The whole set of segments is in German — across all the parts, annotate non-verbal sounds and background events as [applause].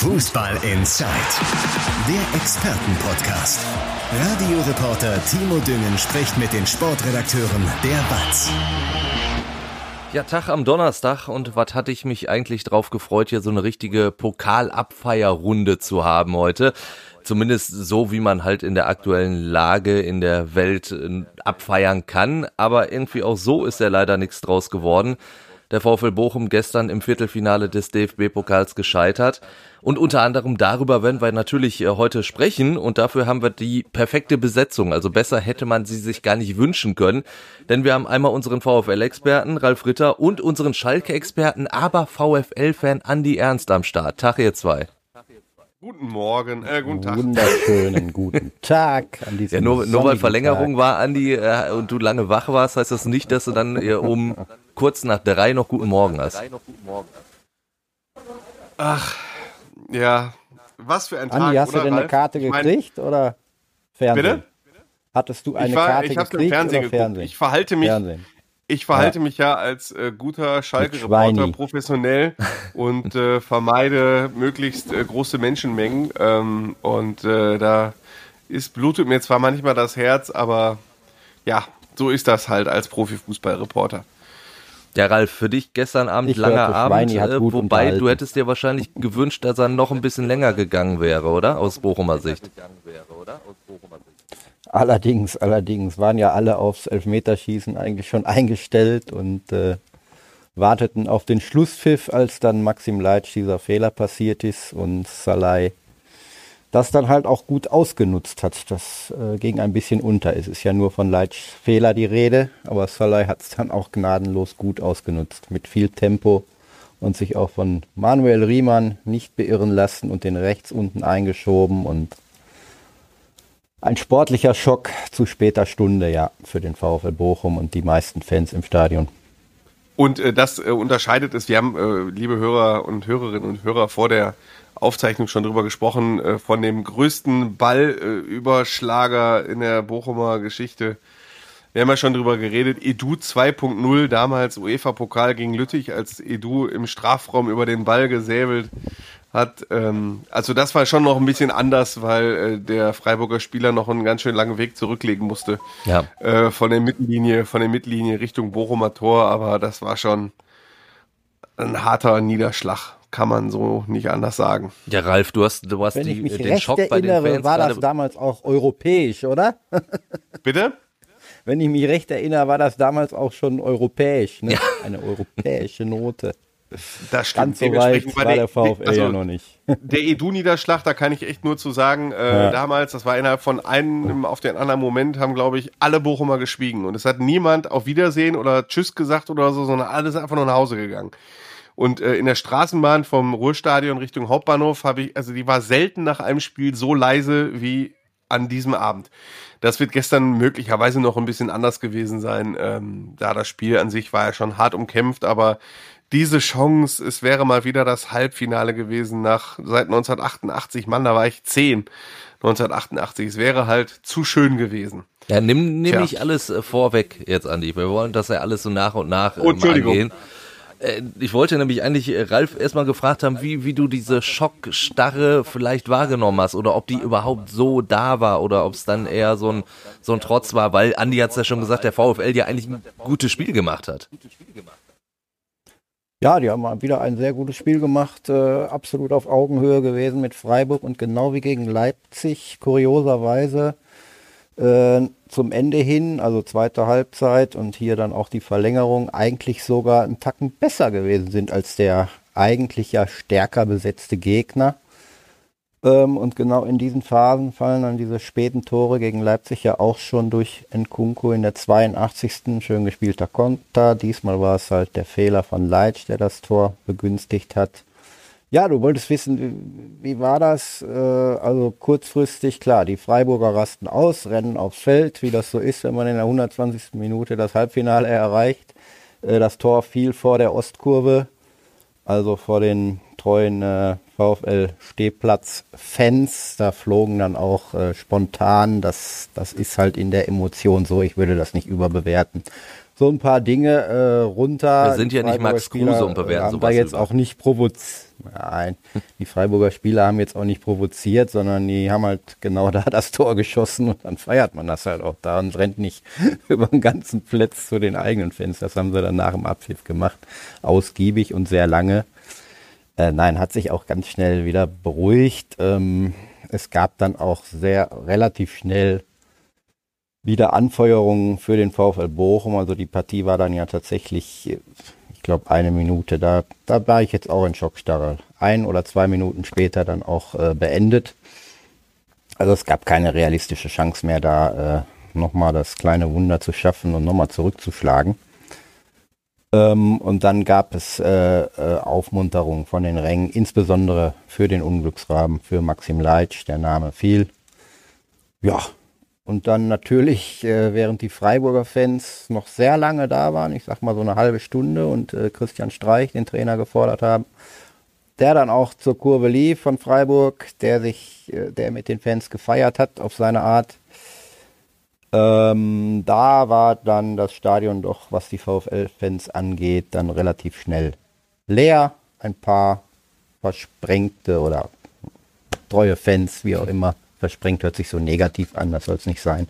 Fußball Inside, der Expertenpodcast. Radioreporter Timo Düngen spricht mit den Sportredakteuren der BATS. Ja, Tag am Donnerstag und was hatte ich mich eigentlich drauf gefreut, hier so eine richtige Pokalabfeierrunde zu haben heute. Zumindest so, wie man halt in der aktuellen Lage in der Welt äh, abfeiern kann. Aber irgendwie auch so ist ja leider nichts draus geworden der VfL Bochum gestern im Viertelfinale des DFB-Pokals gescheitert. Und unter anderem darüber werden wir natürlich äh, heute sprechen und dafür haben wir die perfekte Besetzung. Also besser hätte man sie sich gar nicht wünschen können, denn wir haben einmal unseren VfL-Experten Ralf Ritter und unseren Schalke-Experten, aber VfL-Fan Andi Ernst am Start. Tag ihr zwei. Guten Morgen, äh, guten Tag. Wunderschönen guten [laughs] Tag an diesem Ja, nur, nur weil Verlängerung Tag. war, Andi, äh, und du lange wach warst, heißt das nicht, dass du dann äh, um kurz nach drei noch guten Morgen hast. Ach, ja, was für ein Tag, Andi, hast oder, du denn eine Karte gekriegt mein, oder Fernsehen? Bitte? Hattest du eine war, Karte ich gekriegt Fernsehen oder Fernsehen? Ich verhalte mich, Fernsehen. Ich verhalte ja. mich ja als äh, guter Schalke-Reporter professionell [laughs] und äh, vermeide möglichst äh, große Menschenmengen. Ähm, und äh, da ist, blutet mir zwar manchmal das Herz, aber ja, so ist das halt als Profifußballreporter. Ja, Ralf, für dich gestern Abend ich langer Abend, äh, wobei du hättest dir wahrscheinlich gewünscht, dass er noch ein bisschen länger gegangen wäre, oder? Aus Bochumer Sicht. Allerdings, allerdings waren ja alle aufs Elfmeterschießen eigentlich schon eingestellt und äh, warteten auf den Schlusspfiff, als dann Maxim Leitsch dieser Fehler passiert ist und Salai das dann halt auch gut ausgenutzt hat. Das äh, ging ein bisschen unter. Es ist ja nur von Leitsch Fehler die Rede, aber Salai hat es dann auch gnadenlos gut ausgenutzt. Mit viel Tempo und sich auch von Manuel Riemann nicht beirren lassen und den rechts unten eingeschoben und ein sportlicher Schock zu später Stunde, ja, für den VfL Bochum und die meisten Fans im Stadion. Und äh, das äh, unterscheidet es, wir haben, äh, liebe Hörer und Hörerinnen und Hörer, vor der Aufzeichnung schon drüber gesprochen, äh, von dem größten Ballüberschlager in der Bochumer Geschichte. Wir haben ja schon drüber geredet, Edu 2.0, damals UEFA-Pokal gegen Lüttich, als Edu im Strafraum über den Ball gesäbelt hat. Ähm, also das war schon noch ein bisschen anders, weil äh, der Freiburger Spieler noch einen ganz schön langen Weg zurücklegen musste. Ja. Äh, von der Mittellinie, von der Mittellinie Richtung Bochumer Tor, aber das war schon ein harter Niederschlag. Kann man so nicht anders sagen. Ja, Ralf, du hast, du hast Wenn die, ich mich den recht Schock erinnere, bei den Fans war das damals auch europäisch, oder? [laughs] Bitte? Wenn ich mich recht erinnere, war das damals auch schon europäisch, ne? Ja. Eine europäische Note. Das stimmt. Ganz so weit war der, VfL also, ja noch nicht. [laughs] Der Edu-Niederschlag, da kann ich echt nur zu sagen, äh, ja. damals, das war innerhalb von einem auf den anderen Moment, haben, glaube ich, alle Bochumer geschwiegen. Und es hat niemand auf Wiedersehen oder Tschüss gesagt oder so, sondern alle sind einfach nur nach Hause gegangen. Und äh, in der Straßenbahn vom Ruhrstadion Richtung Hauptbahnhof habe ich, also die war selten nach einem Spiel so leise wie an diesem Abend. Das wird gestern möglicherweise noch ein bisschen anders gewesen sein. Ähm, da das Spiel an sich war ja schon hart umkämpft, aber diese Chance, es wäre mal wieder das Halbfinale gewesen nach seit 1988. Mann, da war ich zehn. 1988. Es wäre halt zu schön gewesen. Ja, nimm, nimm nicht alles äh, vorweg jetzt, Andi. Wir wollen das ja alles so nach und nach oh, Entschuldigung. angehen. Äh, ich wollte nämlich eigentlich äh, Ralf erstmal gefragt haben, wie, wie du diese Schockstarre vielleicht wahrgenommen hast oder ob die überhaupt so da war oder ob es dann eher so ein, so ein Trotz war, weil Andi hat es ja schon gesagt, der VfL ja eigentlich ein gutes Spiel gemacht hat. Ja, die haben wieder ein sehr gutes Spiel gemacht, äh, absolut auf Augenhöhe gewesen mit Freiburg und genau wie gegen Leipzig, kurioserweise äh, zum Ende hin, also zweite Halbzeit und hier dann auch die Verlängerung, eigentlich sogar einen Tacken besser gewesen sind als der eigentlich ja stärker besetzte Gegner. Ähm, und genau in diesen Phasen fallen dann diese späten Tore gegen Leipzig ja auch schon durch Nkunku in der 82. Schön gespielter Konter. Diesmal war es halt der Fehler von Leitsch, der das Tor begünstigt hat. Ja, du wolltest wissen, wie, wie war das? Äh, also kurzfristig, klar, die Freiburger rasten aus, rennen aufs Feld, wie das so ist, wenn man in der 120. Minute das Halbfinale erreicht. Äh, das Tor fiel vor der Ostkurve, also vor den treuen äh, VfL-Stehplatz-Fans. Da flogen dann auch äh, spontan, das, das ist halt in der Emotion so, ich würde das nicht überbewerten, so ein paar Dinge äh, runter. Wir sind ja nicht Max Kruse und bewerten haben sowas. Da jetzt über. auch nicht provoziert. Nein, die Freiburger Spieler haben jetzt auch nicht provoziert, sondern die haben halt genau da das Tor geschossen und dann feiert man das halt auch da und rennt nicht [laughs] über den ganzen Platz zu den eigenen Fans. Das haben sie dann nach dem Abpfiff gemacht. Ausgiebig und sehr lange. Äh, nein, hat sich auch ganz schnell wieder beruhigt. Ähm, es gab dann auch sehr relativ schnell wieder Anfeuerungen für den VfL Bochum. Also die Partie war dann ja tatsächlich, ich glaube, eine Minute. Da, da war ich jetzt auch in Schockstarre. Ein oder zwei Minuten später dann auch äh, beendet. Also es gab keine realistische Chance mehr, da äh, nochmal das kleine Wunder zu schaffen und nochmal zurückzuschlagen. Ähm, und dann gab es äh, äh, Aufmunterung von den Rängen, insbesondere für den Unglücksraben, für Maxim Leitsch, der Name fiel. Ja, und dann natürlich, äh, während die Freiburger Fans noch sehr lange da waren, ich sag mal so eine halbe Stunde und äh, Christian Streich den Trainer gefordert haben, der dann auch zur Kurve lief von Freiburg, der sich, äh, der mit den Fans gefeiert hat auf seine Art. Ähm, da war dann das Stadion doch, was die VfL-Fans angeht, dann relativ schnell leer. Ein paar versprengte oder treue Fans, wie auch immer, versprengt hört sich so negativ an, das soll es nicht sein.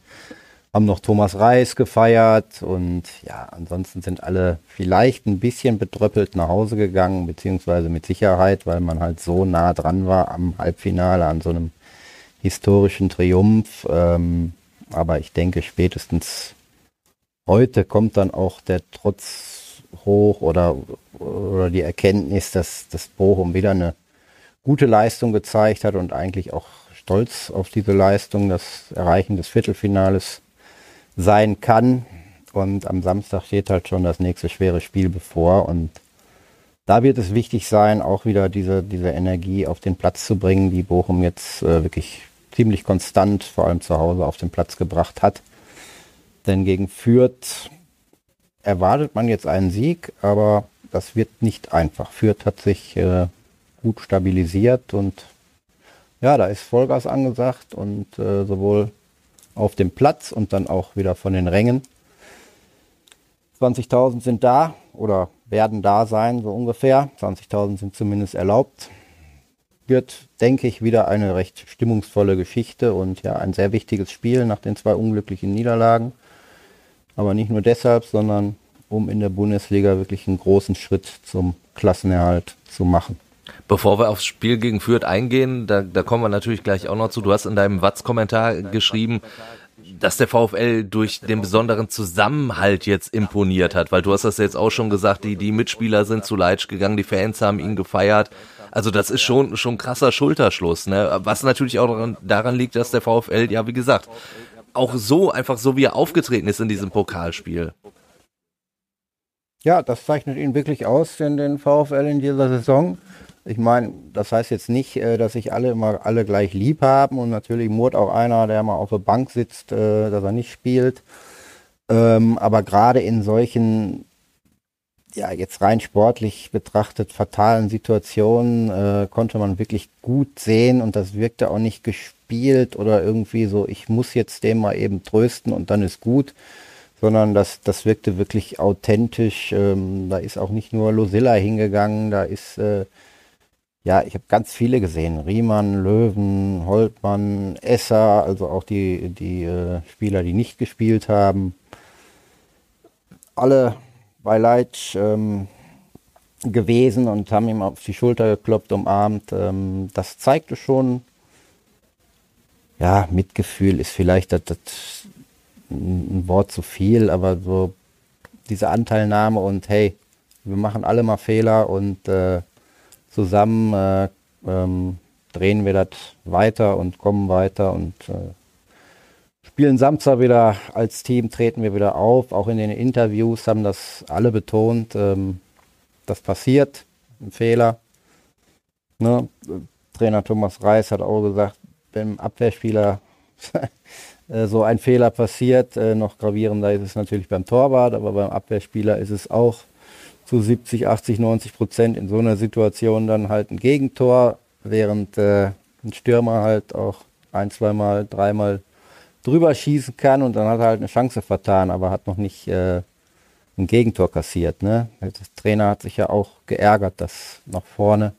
Haben noch Thomas Reis gefeiert und ja, ansonsten sind alle vielleicht ein bisschen betröppelt nach Hause gegangen, beziehungsweise mit Sicherheit, weil man halt so nah dran war am Halbfinale, an so einem historischen Triumph. Ähm, aber ich denke, spätestens heute kommt dann auch der Trotz hoch oder, oder die Erkenntnis, dass das Bochum wieder eine gute Leistung gezeigt hat und eigentlich auch stolz auf diese Leistung, das Erreichen des Viertelfinales sein kann. Und am Samstag steht halt schon das nächste schwere Spiel bevor. Und da wird es wichtig sein, auch wieder diese, diese Energie auf den Platz zu bringen, die Bochum jetzt äh, wirklich ziemlich konstant, vor allem zu Hause, auf den Platz gebracht hat. Denn gegen Fürth erwartet man jetzt einen Sieg, aber das wird nicht einfach. Fürth hat sich äh, gut stabilisiert und ja, da ist Vollgas angesagt und äh, sowohl auf dem Platz und dann auch wieder von den Rängen. 20.000 sind da oder werden da sein, so ungefähr. 20.000 sind zumindest erlaubt. Wird, denke ich, wieder eine recht stimmungsvolle Geschichte und ja, ein sehr wichtiges Spiel nach den zwei unglücklichen Niederlagen. Aber nicht nur deshalb, sondern um in der Bundesliga wirklich einen großen Schritt zum Klassenerhalt zu machen. Bevor wir aufs Spiel gegen Fürth eingehen, da, da kommen wir natürlich gleich auch noch zu. Du hast in deinem Watz-Kommentar geschrieben, dass der VfL durch den besonderen Zusammenhalt jetzt imponiert hat, weil du hast das jetzt auch schon gesagt, die, die Mitspieler sind zu Leitsch gegangen, die Fans haben ihn gefeiert. Also das ist schon, schon krasser Schulterschluss, ne? Was natürlich auch daran, daran liegt, dass der VfL, ja wie gesagt, auch so, einfach so wie er aufgetreten ist in diesem Pokalspiel. Ja, das zeichnet ihn wirklich aus, in den VfL in dieser Saison. Ich meine, das heißt jetzt nicht, äh, dass sich alle immer alle gleich lieb haben und natürlich Murt auch einer, der mal auf der Bank sitzt, äh, dass er nicht spielt. Ähm, aber gerade in solchen, ja, jetzt rein sportlich betrachtet, fatalen Situationen äh, konnte man wirklich gut sehen und das wirkte auch nicht gespielt oder irgendwie so, ich muss jetzt den mal eben trösten und dann ist gut sondern das, das wirkte wirklich authentisch. Ähm, da ist auch nicht nur Losilla hingegangen, da ist äh, ja, ich habe ganz viele gesehen. Riemann, Löwen, Holtmann, Esser, also auch die, die äh, Spieler, die nicht gespielt haben. Alle bei Leitsch ähm, gewesen und haben ihm auf die Schulter geklopft, umarmt. Ähm, das zeigte schon, ja, Mitgefühl ist vielleicht das, das ein Wort zu viel, aber so diese Anteilnahme und hey, wir machen alle mal Fehler und äh, zusammen äh, ähm, drehen wir das weiter und kommen weiter und äh, spielen Samstag wieder als Team, treten wir wieder auf. Auch in den Interviews haben das alle betont. Ähm, das passiert, ein Fehler. Ne? Trainer Thomas Reis hat auch gesagt, wenn ein Abwehrspieler [laughs] äh, so ein Fehler passiert, äh, noch gravierender ist es natürlich beim Torwart, aber beim Abwehrspieler ist es auch zu 70, 80, 90 Prozent in so einer Situation dann halt ein Gegentor, während äh, ein Stürmer halt auch ein, zweimal, dreimal drüber schießen kann und dann hat er halt eine Chance vertan, aber hat noch nicht äh, ein Gegentor kassiert. Ne? Der Trainer hat sich ja auch geärgert, dass nach vorne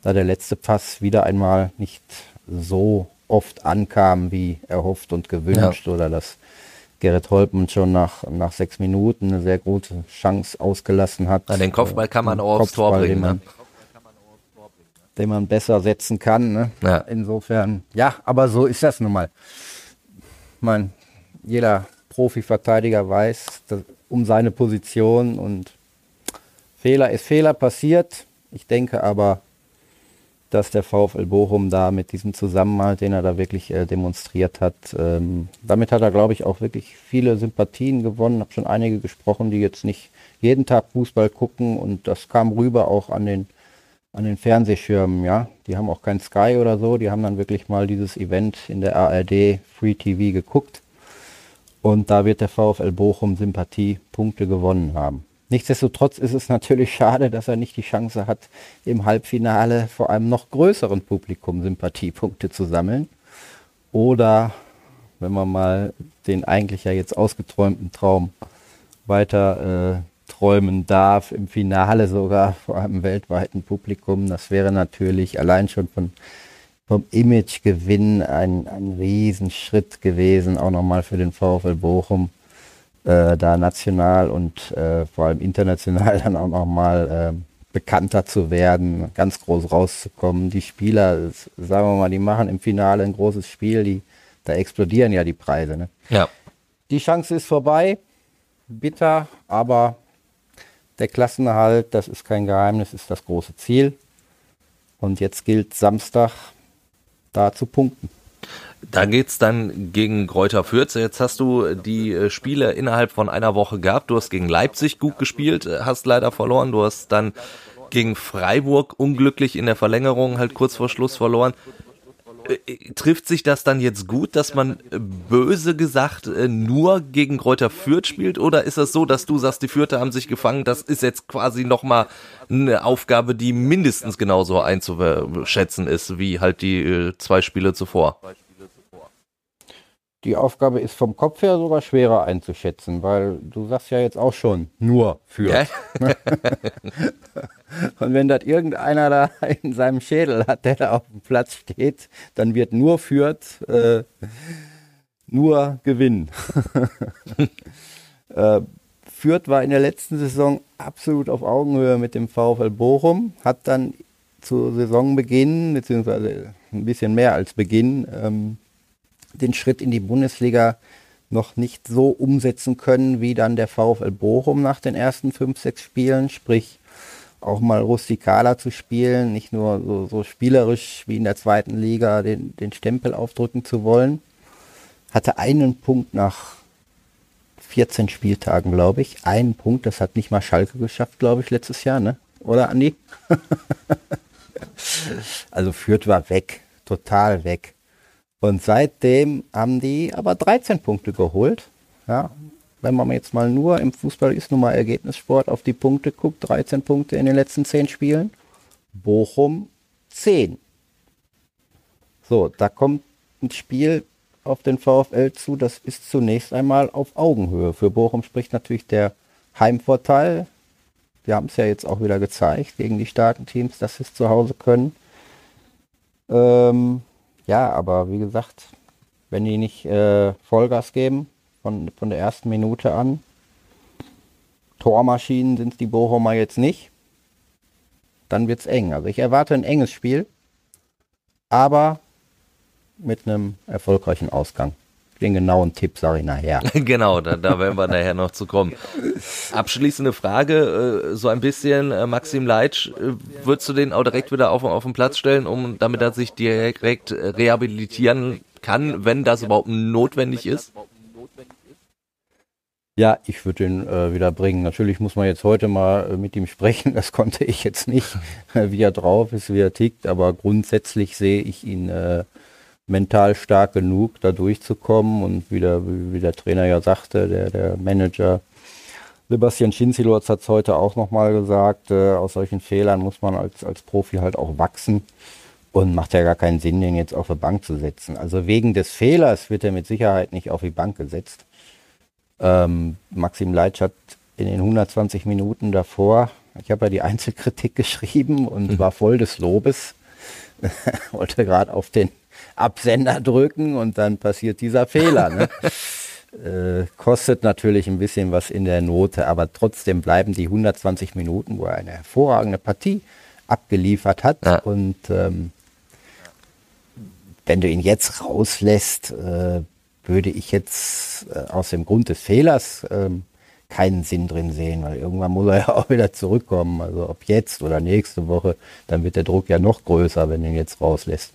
da der letzte Pass wieder einmal nicht so oft ankam, wie erhofft und gewünscht ja. oder dass Gerrit Holpen schon nach, nach sechs Minuten eine sehr gute Chance ausgelassen hat. Na, den Kopfball kann man auch aufs Tor bringen. Den man, ne? den man besser setzen kann. Ne? Ja. Insofern, ja, aber so ist das nun mal. Ich meine, jeder Profi-Verteidiger weiß dass, um seine Position und Fehler ist Fehler passiert. Ich denke aber, dass der VfL Bochum da mit diesem Zusammenhalt, den er da wirklich äh, demonstriert hat, ähm, damit hat er, glaube ich, auch wirklich viele Sympathien gewonnen. Ich habe schon einige gesprochen, die jetzt nicht jeden Tag Fußball gucken und das kam rüber auch an den an den Fernsehschirmen, ja. Die haben auch kein Sky oder so, die haben dann wirklich mal dieses Event in der ARD Free TV geguckt. Und da wird der VfL Bochum Sympathiepunkte gewonnen haben. Nichtsdestotrotz ist es natürlich schade, dass er nicht die Chance hat, im Halbfinale vor einem noch größeren Publikum Sympathiepunkte zu sammeln. Oder, wenn man mal den eigentlich ja jetzt ausgeträumten Traum weiter äh, träumen darf, im Finale sogar vor einem weltweiten Publikum. Das wäre natürlich allein schon von, vom Imagegewinn ein, ein Riesenschritt gewesen, auch nochmal für den VfL Bochum äh, da national und äh, vor allem international [laughs] dann auch nochmal äh, bekannter zu werden, ganz groß rauszukommen. Die Spieler, sagen wir mal, die machen im Finale ein großes Spiel, die, da explodieren ja die Preise. Ne? Ja. Die Chance ist vorbei, bitter, aber der Klassenerhalt, das ist kein Geheimnis, ist das große Ziel. Und jetzt gilt Samstag da zu punkten. Da geht's dann gegen Kräuter Fürth. Jetzt hast du die äh, Spiele innerhalb von einer Woche gehabt. Du hast gegen Leipzig gut gespielt, äh, hast leider verloren. Du hast dann gegen Freiburg unglücklich in der Verlängerung halt kurz vor Schluss verloren. Äh, trifft sich das dann jetzt gut, dass man böse gesagt nur gegen Kräuter Fürth spielt? Oder ist es so, dass du sagst, die Fürther haben sich gefangen, das ist jetzt quasi nochmal eine Aufgabe, die mindestens genauso einzuschätzen ist, wie halt die zwei Spiele zuvor? Die Aufgabe ist vom Kopf her sogar schwerer einzuschätzen, weil du sagst ja jetzt auch schon nur für. Ja. [laughs] Und wenn das irgendeiner da in seinem Schädel hat, der da auf dem Platz steht, dann wird nur führt, äh, nur gewinnen. [laughs] äh, Fürth war in der letzten Saison absolut auf Augenhöhe mit dem VfL Bochum, hat dann zu Saisonbeginn, beziehungsweise ein bisschen mehr als Beginn, ähm, den Schritt in die Bundesliga noch nicht so umsetzen können wie dann der VfL Bochum nach den ersten fünf, sechs Spielen, sprich auch mal rustikaler zu spielen, nicht nur so, so spielerisch wie in der zweiten Liga den, den Stempel aufdrücken zu wollen. Hatte einen Punkt nach 14 Spieltagen, glaube ich. Einen Punkt, das hat nicht mal Schalke geschafft, glaube ich, letztes Jahr, ne? Oder Andi? [laughs] also Fürth war weg, total weg. Und seitdem haben die aber 13 Punkte geholt. Ja, wenn man jetzt mal nur im Fußball ist, nur mal Ergebnissport auf die Punkte guckt, 13 Punkte in den letzten 10 Spielen. Bochum 10. So, da kommt ein Spiel auf den VfL zu, das ist zunächst einmal auf Augenhöhe. Für Bochum spricht natürlich der Heimvorteil. Wir haben es ja jetzt auch wieder gezeigt gegen die starken Teams, dass sie es zu Hause können. Ähm, ja, aber wie gesagt, wenn die nicht äh, Vollgas geben, von, von der ersten Minute an, Tormaschinen sind die Bochumer jetzt nicht, dann wird es eng. Also ich erwarte ein enges Spiel, aber mit einem erfolgreichen Ausgang. Den genauen Tipp sage ich nachher. [laughs] genau, da, da werden wir nachher noch zu kommen. Abschließende Frage, äh, so ein bisschen, äh, Maxim Leitsch, äh, würdest du den auch direkt wieder auf, auf den Platz stellen, um damit er sich direkt rehabilitieren kann, wenn das überhaupt notwendig ist? Ja, ich würde ihn äh, wieder bringen. Natürlich muss man jetzt heute mal äh, mit ihm sprechen. Das konnte ich jetzt nicht, [laughs] wie er drauf ist, wie er tickt. Aber grundsätzlich sehe ich ihn äh, mental stark genug, da durchzukommen. Und wie der, wie der Trainer ja sagte, der, der Manager Sebastian Schinzilotz hat es heute auch nochmal gesagt, äh, aus solchen Fehlern muss man als, als Profi halt auch wachsen. Und macht ja gar keinen Sinn, den jetzt auf die Bank zu setzen. Also wegen des Fehlers wird er mit Sicherheit nicht auf die Bank gesetzt. Ähm, Maxim Leitsch hat in den 120 Minuten davor, ich habe ja die Einzelkritik [laughs] geschrieben und mhm. war voll des Lobes, [laughs] wollte gerade auf den Absender drücken und dann passiert dieser Fehler. Ne? [laughs] äh, kostet natürlich ein bisschen was in der Note, aber trotzdem bleiben die 120 Minuten, wo er eine hervorragende Partie abgeliefert hat. Ja. Und ähm, wenn du ihn jetzt rauslässt, äh, würde ich jetzt äh, aus dem Grund des Fehlers ähm, keinen Sinn drin sehen, weil irgendwann muss er ja auch wieder zurückkommen. Also ob jetzt oder nächste Woche, dann wird der Druck ja noch größer, wenn du ihn jetzt rauslässt.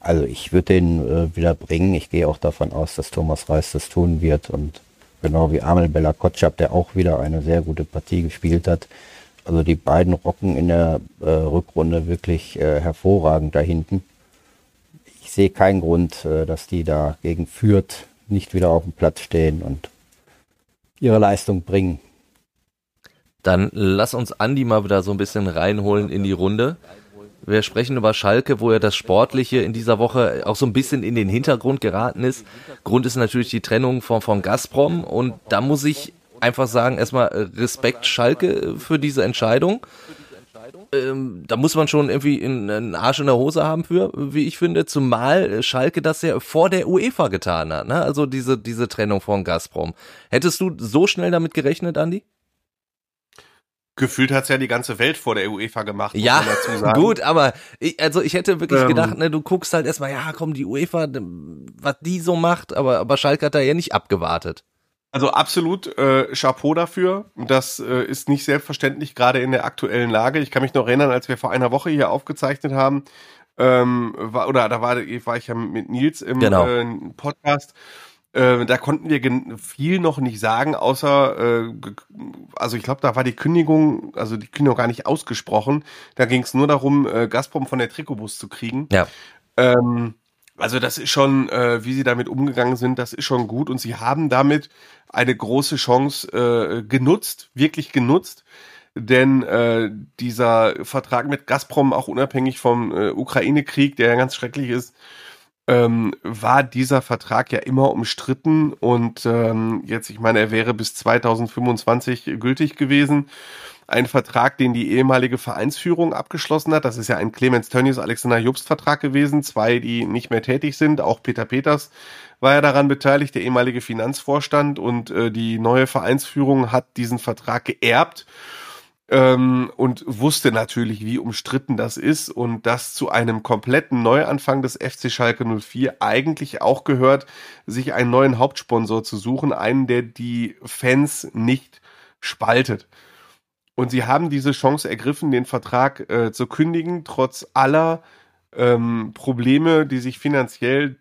Also ich würde den äh, wieder bringen. Ich gehe auch davon aus, dass Thomas Reis das tun wird und genau wie Amel Bella Kotschap, der auch wieder eine sehr gute Partie gespielt hat. Also die beiden rocken in der äh, Rückrunde wirklich äh, hervorragend da hinten. Ich sehe keinen Grund, äh, dass die da gegen Fürth nicht wieder auf dem Platz stehen und ihre Leistung bringen. Dann lass uns Andi mal wieder so ein bisschen reinholen in die Runde. Wir sprechen über Schalke, wo ja das Sportliche in dieser Woche auch so ein bisschen in den Hintergrund geraten ist. Grund ist natürlich die Trennung von, von Gazprom und da muss ich einfach sagen, erstmal Respekt Schalke für diese Entscheidung. Ähm, da muss man schon irgendwie einen Arsch in der Hose haben für, wie ich finde, zumal Schalke das ja vor der UEFA getan hat, ne? Also diese, diese Trennung von Gazprom. Hättest du so schnell damit gerechnet, Andi? Gefühlt hat's ja die ganze Welt vor der UEFA gemacht. Ja, [laughs] gut, aber ich, also ich hätte wirklich ähm, gedacht, ne, du guckst halt erstmal, ja, komm, die UEFA, was die so macht, aber, aber Schalke hat da ja nicht abgewartet. Also absolut äh, Chapeau dafür. Das äh, ist nicht selbstverständlich, gerade in der aktuellen Lage. Ich kann mich noch erinnern, als wir vor einer Woche hier aufgezeichnet haben, ähm, war, oder da war, war ich ja mit Nils im genau. äh, Podcast äh, da konnten wir viel noch nicht sagen, außer, äh, also ich glaube, da war die Kündigung, also die Kündigung gar nicht ausgesprochen. Da ging es nur darum, äh, Gazprom von der Trikotbus zu kriegen. Ja. Ähm, also das ist schon, äh, wie sie damit umgegangen sind, das ist schon gut. Und sie haben damit eine große Chance äh, genutzt, wirklich genutzt, denn äh, dieser Vertrag mit Gazprom, auch unabhängig vom äh, Ukraine-Krieg, der ja ganz schrecklich ist, ähm, war dieser Vertrag ja immer umstritten. Und ähm, jetzt, ich meine, er wäre bis 2025 gültig gewesen. Ein Vertrag, den die ehemalige Vereinsführung abgeschlossen hat. Das ist ja ein Clemens Tönnies Alexander Jobst Vertrag gewesen. Zwei, die nicht mehr tätig sind. Auch Peter Peters war ja daran beteiligt, der ehemalige Finanzvorstand. Und äh, die neue Vereinsführung hat diesen Vertrag geerbt ähm, und wusste natürlich, wie umstritten das ist und dass zu einem kompletten Neuanfang des FC Schalke 04 eigentlich auch gehört, sich einen neuen Hauptsponsor zu suchen, einen, der die Fans nicht spaltet. Und sie haben diese Chance ergriffen, den Vertrag äh, zu kündigen, trotz aller ähm, Probleme, die sich finanziell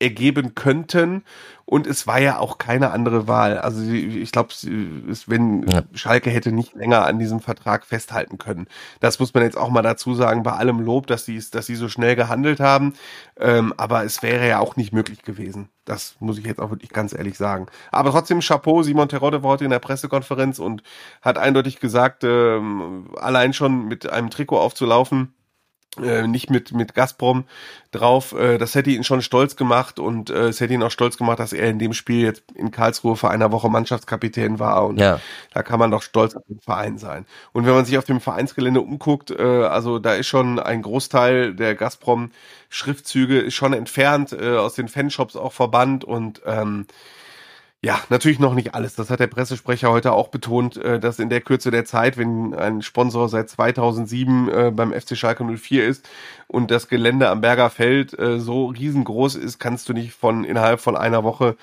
ergeben könnten. Und es war ja auch keine andere Wahl. Also ich glaube, wenn ja. Schalke hätte nicht länger an diesem Vertrag festhalten können. Das muss man jetzt auch mal dazu sagen, bei allem Lob, dass sie, dass sie so schnell gehandelt haben. Ähm, aber es wäre ja auch nicht möglich gewesen. Das muss ich jetzt auch wirklich ganz ehrlich sagen. Aber trotzdem Chapeau, Simon Terodde war heute in der Pressekonferenz und hat eindeutig gesagt, ähm, allein schon mit einem Trikot aufzulaufen, äh, nicht mit, mit Gazprom drauf. Äh, das hätte ihn schon stolz gemacht und äh, es hätte ihn auch stolz gemacht, dass er in dem Spiel jetzt in Karlsruhe vor einer Woche Mannschaftskapitän war und ja. da kann man doch stolz auf den Verein sein. Und wenn man sich auf dem Vereinsgelände umguckt, äh, also da ist schon ein Großteil der Gazprom Schriftzüge ist schon entfernt, äh, aus den Fanshops auch verbannt und ähm, ja, natürlich noch nicht alles. Das hat der Pressesprecher heute auch betont, äh, dass in der Kürze der Zeit, wenn ein Sponsor seit 2007 äh, beim FC Schalke 04 ist und das Gelände am Berger Feld äh, so riesengroß ist, kannst du nicht von innerhalb von einer Woche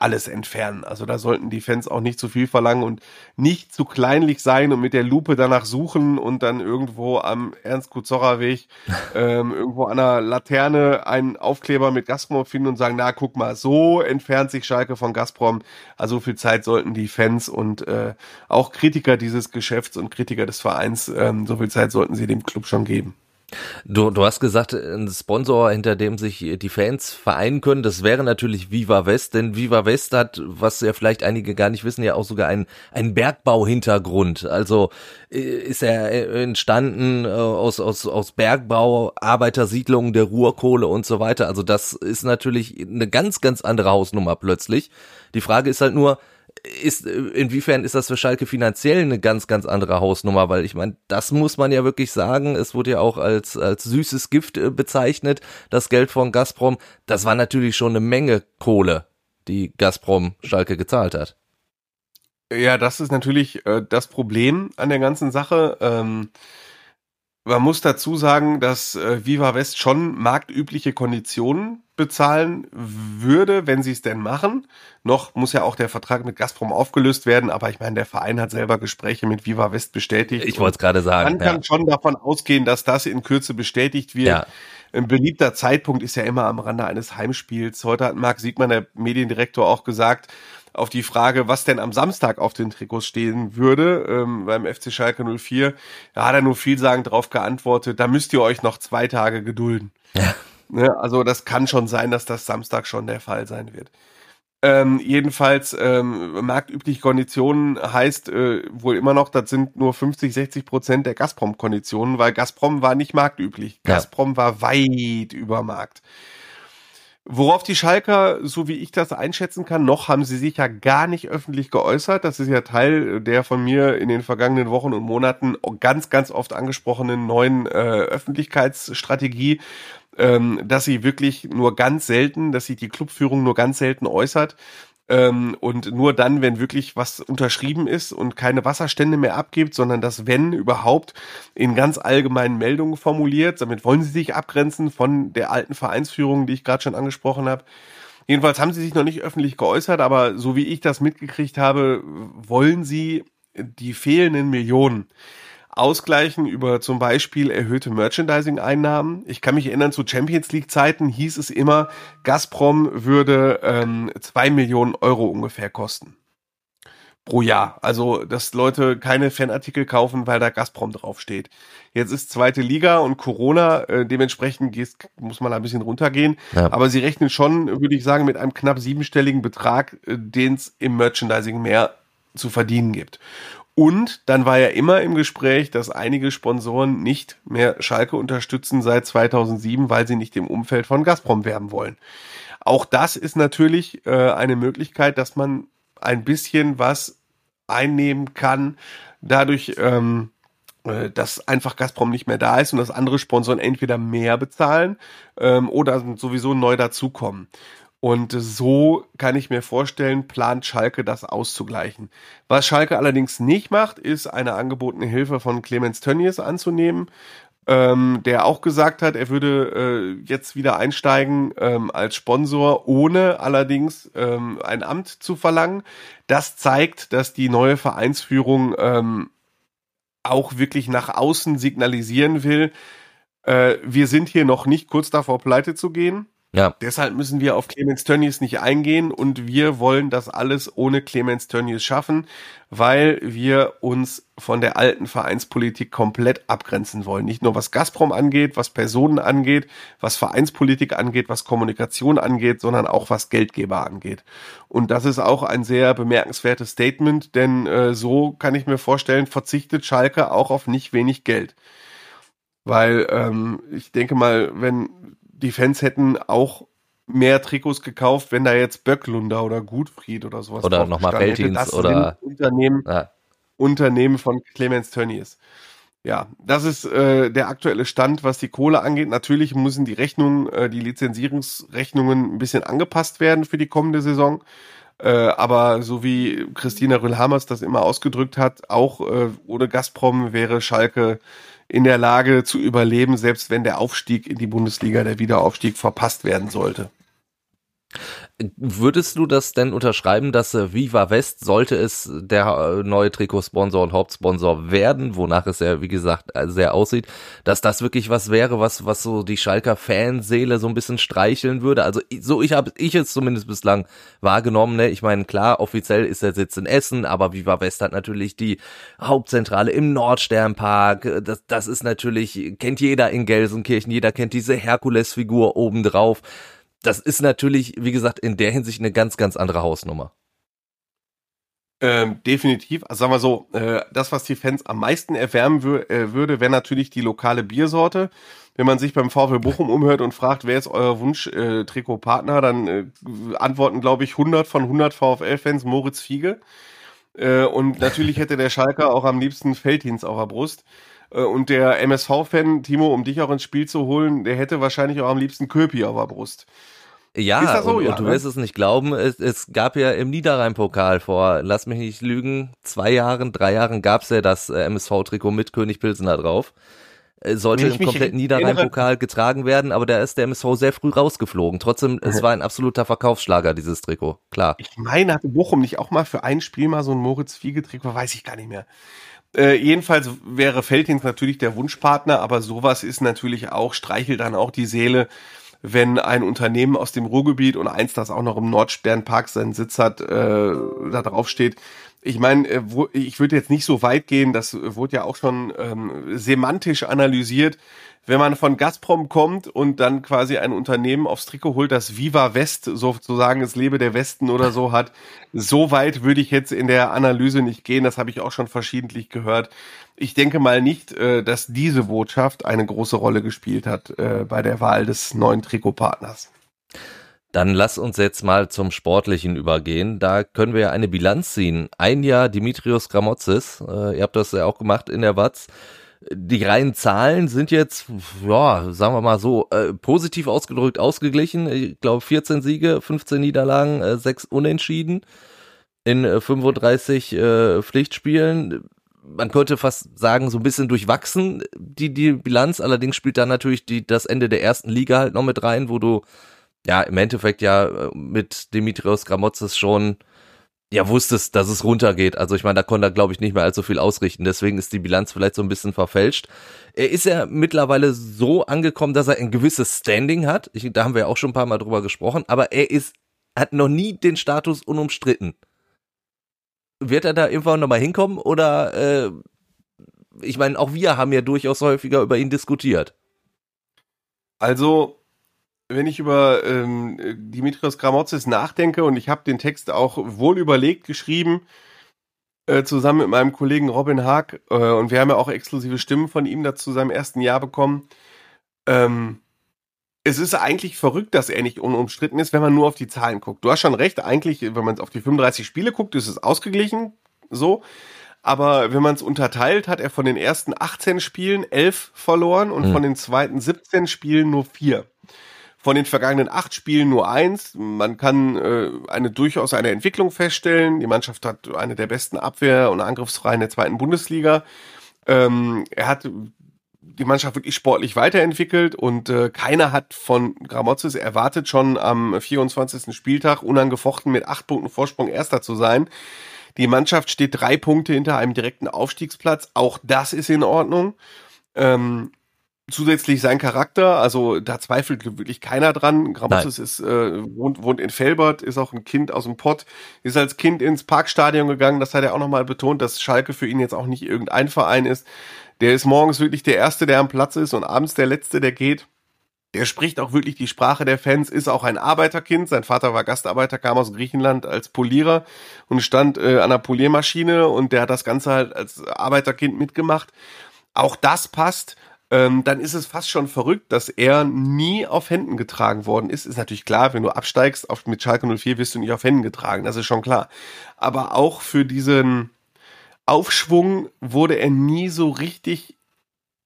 alles entfernen. Also da sollten die Fans auch nicht zu viel verlangen und nicht zu kleinlich sein und mit der Lupe danach suchen und dann irgendwo am Ernst-Kuzorra-Weg [laughs] ähm, irgendwo an einer Laterne einen Aufkleber mit Gazprom finden und sagen, na guck mal, so entfernt sich Schalke von Gazprom. Also so viel Zeit sollten die Fans und äh, auch Kritiker dieses Geschäfts und Kritiker des Vereins, ähm, so viel Zeit sollten sie dem Club schon geben. Du, du hast gesagt, ein Sponsor, hinter dem sich die Fans vereinen können, das wäre natürlich Viva West, denn Viva West hat, was ja vielleicht einige gar nicht wissen, ja auch sogar einen, einen Bergbauhintergrund. Also äh, ist er entstanden äh, aus, aus, aus Bergbau, Arbeitersiedlungen der Ruhrkohle und so weiter. Also das ist natürlich eine ganz, ganz andere Hausnummer plötzlich. Die Frage ist halt nur, ist, inwiefern ist das für Schalke finanziell eine ganz, ganz andere Hausnummer? Weil ich meine, das muss man ja wirklich sagen. Es wurde ja auch als, als süßes Gift äh, bezeichnet, das Geld von Gazprom. Das war natürlich schon eine Menge Kohle, die Gazprom Schalke gezahlt hat. Ja, das ist natürlich äh, das Problem an der ganzen Sache. Ähm, man muss dazu sagen, dass äh, Viva West schon marktübliche Konditionen bezahlen würde, wenn sie es denn machen. Noch muss ja auch der Vertrag mit Gazprom aufgelöst werden, aber ich meine, der Verein hat selber Gespräche mit Viva West bestätigt. Ich wollte es gerade sagen. Man kann ja. schon davon ausgehen, dass das in Kürze bestätigt wird. Ja. Ein beliebter Zeitpunkt ist ja immer am Rande eines Heimspiels. Heute hat Marc Siegmann, der Mediendirektor, auch gesagt, auf die Frage, was denn am Samstag auf den Trikots stehen würde, ähm, beim FC Schalke 04, da hat er nur vielsagend darauf geantwortet, da müsst ihr euch noch zwei Tage gedulden. Ja. Ne, also das kann schon sein, dass das Samstag schon der Fall sein wird. Ähm, jedenfalls ähm, marktübliche Konditionen heißt äh, wohl immer noch, das sind nur 50, 60 Prozent der Gazprom-Konditionen, weil Gazprom war nicht marktüblich. Ja. Gazprom war weit über Markt. Worauf die Schalker, so wie ich das einschätzen kann, noch haben sie sich ja gar nicht öffentlich geäußert. Das ist ja Teil der von mir in den vergangenen Wochen und Monaten ganz, ganz oft angesprochenen neuen äh, Öffentlichkeitsstrategie, ähm, dass sie wirklich nur ganz selten, dass sich die Clubführung nur ganz selten äußert. Ähm, und nur dann, wenn wirklich was unterschrieben ist und keine Wasserstände mehr abgibt, sondern das wenn überhaupt in ganz allgemeinen Meldungen formuliert. Damit wollen sie sich abgrenzen von der alten Vereinsführung, die ich gerade schon angesprochen habe. Jedenfalls haben sie sich noch nicht öffentlich geäußert, aber so wie ich das mitgekriegt habe, wollen sie die fehlenden Millionen ausgleichen über zum Beispiel erhöhte Merchandising-Einnahmen. Ich kann mich erinnern, zu Champions League-Zeiten hieß es immer, Gazprom würde ähm, zwei Millionen Euro ungefähr kosten. Pro Jahr. Also, dass Leute keine Fanartikel kaufen, weil da Gazprom draufsteht. Jetzt ist zweite Liga und Corona, äh, dementsprechend muss man ein bisschen runtergehen. Ja. Aber sie rechnen schon, würde ich sagen, mit einem knapp siebenstelligen Betrag, äh, den es im Merchandising mehr zu verdienen gibt. Und dann war ja immer im Gespräch, dass einige Sponsoren nicht mehr Schalke unterstützen seit 2007, weil sie nicht im Umfeld von Gazprom werben wollen. Auch das ist natürlich äh, eine Möglichkeit, dass man ein bisschen was einnehmen kann, dadurch, ähm, äh, dass einfach Gazprom nicht mehr da ist und dass andere Sponsoren entweder mehr bezahlen ähm, oder sowieso neu dazukommen. Und so kann ich mir vorstellen, plant Schalke das auszugleichen. Was Schalke allerdings nicht macht, ist eine angebotene Hilfe von Clemens Tönnies anzunehmen, ähm, der auch gesagt hat, er würde äh, jetzt wieder einsteigen ähm, als Sponsor, ohne allerdings ähm, ein Amt zu verlangen. Das zeigt, dass die neue Vereinsführung ähm, auch wirklich nach außen signalisieren will, äh, wir sind hier noch nicht kurz davor, pleite zu gehen ja. Deshalb müssen wir auf Clemens Tönnies nicht eingehen und wir wollen das alles ohne Clemens Tönnies schaffen, weil wir uns von der alten Vereinspolitik komplett abgrenzen wollen. Nicht nur was Gazprom angeht, was Personen angeht, was Vereinspolitik angeht, was Kommunikation angeht, sondern auch was Geldgeber angeht. Und das ist auch ein sehr bemerkenswertes Statement, denn äh, so kann ich mir vorstellen, verzichtet Schalke auch auf nicht wenig Geld. Weil ähm, ich denke mal, wenn die Fans hätten auch mehr Trikots gekauft, wenn da jetzt Böcklunder oder Gutfried oder sowas Oder nochmal Feldins oder Unternehmen, ja. Unternehmen von Clemens Tönnies. Ja, das ist äh, der aktuelle Stand, was die Kohle angeht. Natürlich müssen die Rechnungen, äh, die Lizenzierungsrechnungen ein bisschen angepasst werden für die kommende Saison. Äh, aber so wie Christina Rühlhamers das immer ausgedrückt hat, auch äh, ohne Gazprom wäre Schalke in der Lage zu überleben, selbst wenn der Aufstieg in die Bundesliga, der Wiederaufstieg verpasst werden sollte. Würdest du das denn unterschreiben, dass äh, Viva West, sollte es der äh, neue Trikotsponsor und Hauptsponsor werden, wonach es ja, wie gesagt, äh, sehr aussieht, dass das wirklich was wäre, was, was so die Schalker Fanseele so ein bisschen streicheln würde? Also so ich habe ich es zumindest bislang wahrgenommen. Ne? Ich meine, klar, offiziell ist der Sitz in Essen, aber Viva West hat natürlich die Hauptzentrale im Nordsternpark. Das, das ist natürlich, kennt jeder in Gelsenkirchen, jeder kennt diese Herkules-Figur obendrauf das ist natürlich, wie gesagt, in der Hinsicht eine ganz, ganz andere Hausnummer. Ähm, definitiv. Also sagen wir so, äh, das, was die Fans am meisten erwärmen wür äh, würde, wäre natürlich die lokale Biersorte. Wenn man sich beim VfL Bochum umhört und fragt, wer ist euer Wunsch-Trikotpartner, äh, dann äh, antworten, glaube ich, 100 von 100 VfL-Fans Moritz Fiege. Äh, und natürlich hätte der Schalker auch am liebsten Felddienst auf der Brust. Äh, und der MSV-Fan, Timo, um dich auch ins Spiel zu holen, der hätte wahrscheinlich auch am liebsten Köpi auf der Brust. Ja, so, und, ja, und, du ne? wirst es nicht glauben, es, es gab ja im Niederrhein-Pokal vor, lass mich nicht lügen, zwei Jahren, drei Jahren gab's ja das äh, MSV-Trikot mit König Pilsener drauf. Äh, sollte im kompletten Niederrhein-Pokal getragen werden, aber da ist der MSV sehr früh rausgeflogen. Trotzdem, es [laughs] war ein absoluter Verkaufsschlager, dieses Trikot, klar. Ich meine, hatte Bochum nicht auch mal für ein Spiel mal so ein Moritz-Fiege-Trikot, weiß ich gar nicht mehr. Äh, jedenfalls wäre Feldins natürlich der Wunschpartner, aber sowas ist natürlich auch, streichelt dann auch die Seele wenn ein Unternehmen aus dem Ruhrgebiet und eins, das auch noch im Nordsternpark seinen Sitz hat, äh, da drauf steht. Ich meine, äh, ich würde jetzt nicht so weit gehen, das wurde ja auch schon ähm, semantisch analysiert. Wenn man von Gazprom kommt und dann quasi ein Unternehmen aufs Trikot holt, das Viva West sozusagen es lebe der Westen oder so hat, so weit würde ich jetzt in der Analyse nicht gehen. Das habe ich auch schon verschiedentlich gehört ich denke mal nicht, äh, dass diese Botschaft eine große Rolle gespielt hat äh, bei der Wahl des neuen Trikotpartners. Dann lass uns jetzt mal zum Sportlichen übergehen. Da können wir ja eine Bilanz ziehen. Ein Jahr Dimitrios Gramotzis, äh, ihr habt das ja auch gemacht in der Watz. Die reinen Zahlen sind jetzt, ja, sagen wir mal so, äh, positiv ausgedrückt ausgeglichen. Ich glaube 14 Siege, 15 Niederlagen, äh, 6 Unentschieden in 35 äh, Pflichtspielen man könnte fast sagen, so ein bisschen durchwachsen, die, die Bilanz. Allerdings spielt da natürlich die, das Ende der ersten Liga halt noch mit rein, wo du ja im Endeffekt ja äh, mit Dimitrios Gramotzes schon ja wusstest, dass es runtergeht. Also ich meine, da konnte er, glaube ich, nicht mehr allzu viel ausrichten. Deswegen ist die Bilanz vielleicht so ein bisschen verfälscht. Er ist ja mittlerweile so angekommen, dass er ein gewisses Standing hat. Ich, da haben wir ja auch schon ein paar Mal drüber gesprochen. Aber er ist, hat noch nie den Status unumstritten. Wird er da irgendwann nochmal hinkommen oder äh, ich meine, auch wir haben ja durchaus häufiger über ihn diskutiert. Also, wenn ich über ähm, Dimitrios Gramotzes nachdenke und ich habe den Text auch wohl überlegt geschrieben, äh, zusammen mit meinem Kollegen Robin Haag, äh, und wir haben ja auch exklusive Stimmen von ihm dazu seinem ersten Jahr bekommen. Ähm, es ist eigentlich verrückt, dass er nicht unumstritten ist, wenn man nur auf die Zahlen guckt. Du hast schon recht, eigentlich, wenn man auf die 35 Spiele guckt, ist es ausgeglichen, so. Aber wenn man es unterteilt, hat er von den ersten 18 Spielen 11 verloren und mhm. von den zweiten 17 Spielen nur 4. Von den vergangenen 8 Spielen nur 1. Man kann äh, eine durchaus eine Entwicklung feststellen. Die Mannschaft hat eine der besten Abwehr- und Angriffsreihen der zweiten Bundesliga. Ähm, er hat die Mannschaft wirklich sportlich weiterentwickelt und äh, keiner hat von Gramozis erwartet, schon am 24. Spieltag unangefochten mit acht Punkten Vorsprung Erster zu sein. Die Mannschaft steht drei Punkte hinter einem direkten Aufstiegsplatz. Auch das ist in Ordnung. Ähm, zusätzlich sein Charakter, also da zweifelt wirklich keiner dran. Gramozis ist äh, wohnt, wohnt in Felbert, ist auch ein Kind aus dem Pott, ist als Kind ins Parkstadion gegangen. Das hat er auch nochmal betont, dass Schalke für ihn jetzt auch nicht irgendein Verein ist. Der ist morgens wirklich der Erste, der am Platz ist und abends der Letzte, der geht. Der spricht auch wirklich die Sprache der Fans, ist auch ein Arbeiterkind. Sein Vater war Gastarbeiter, kam aus Griechenland als Polierer und stand äh, an der Poliermaschine und der hat das Ganze halt als Arbeiterkind mitgemacht. Auch das passt. Ähm, dann ist es fast schon verrückt, dass er nie auf Händen getragen worden ist. Ist natürlich klar, wenn du absteigst auf, mit Schalke 04 wirst du nicht auf Händen getragen, das ist schon klar. Aber auch für diesen, Aufschwung wurde er nie so richtig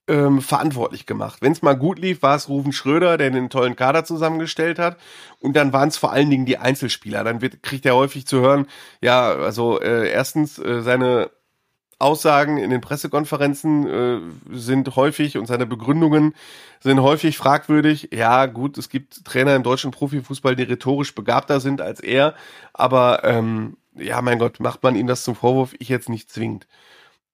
ähm, verantwortlich gemacht. Wenn es mal gut lief, war es Rufen Schröder, der den tollen Kader zusammengestellt hat. Und dann waren es vor allen Dingen die Einzelspieler. Dann wird, kriegt er häufig zu hören, ja, also äh, erstens äh, seine Aussagen in den Pressekonferenzen äh, sind häufig und seine Begründungen sind häufig fragwürdig. Ja, gut, es gibt Trainer im deutschen Profifußball, die rhetorisch begabter sind als er, aber ähm, ja, mein Gott, macht man ihm das zum Vorwurf? Ich jetzt nicht zwingend.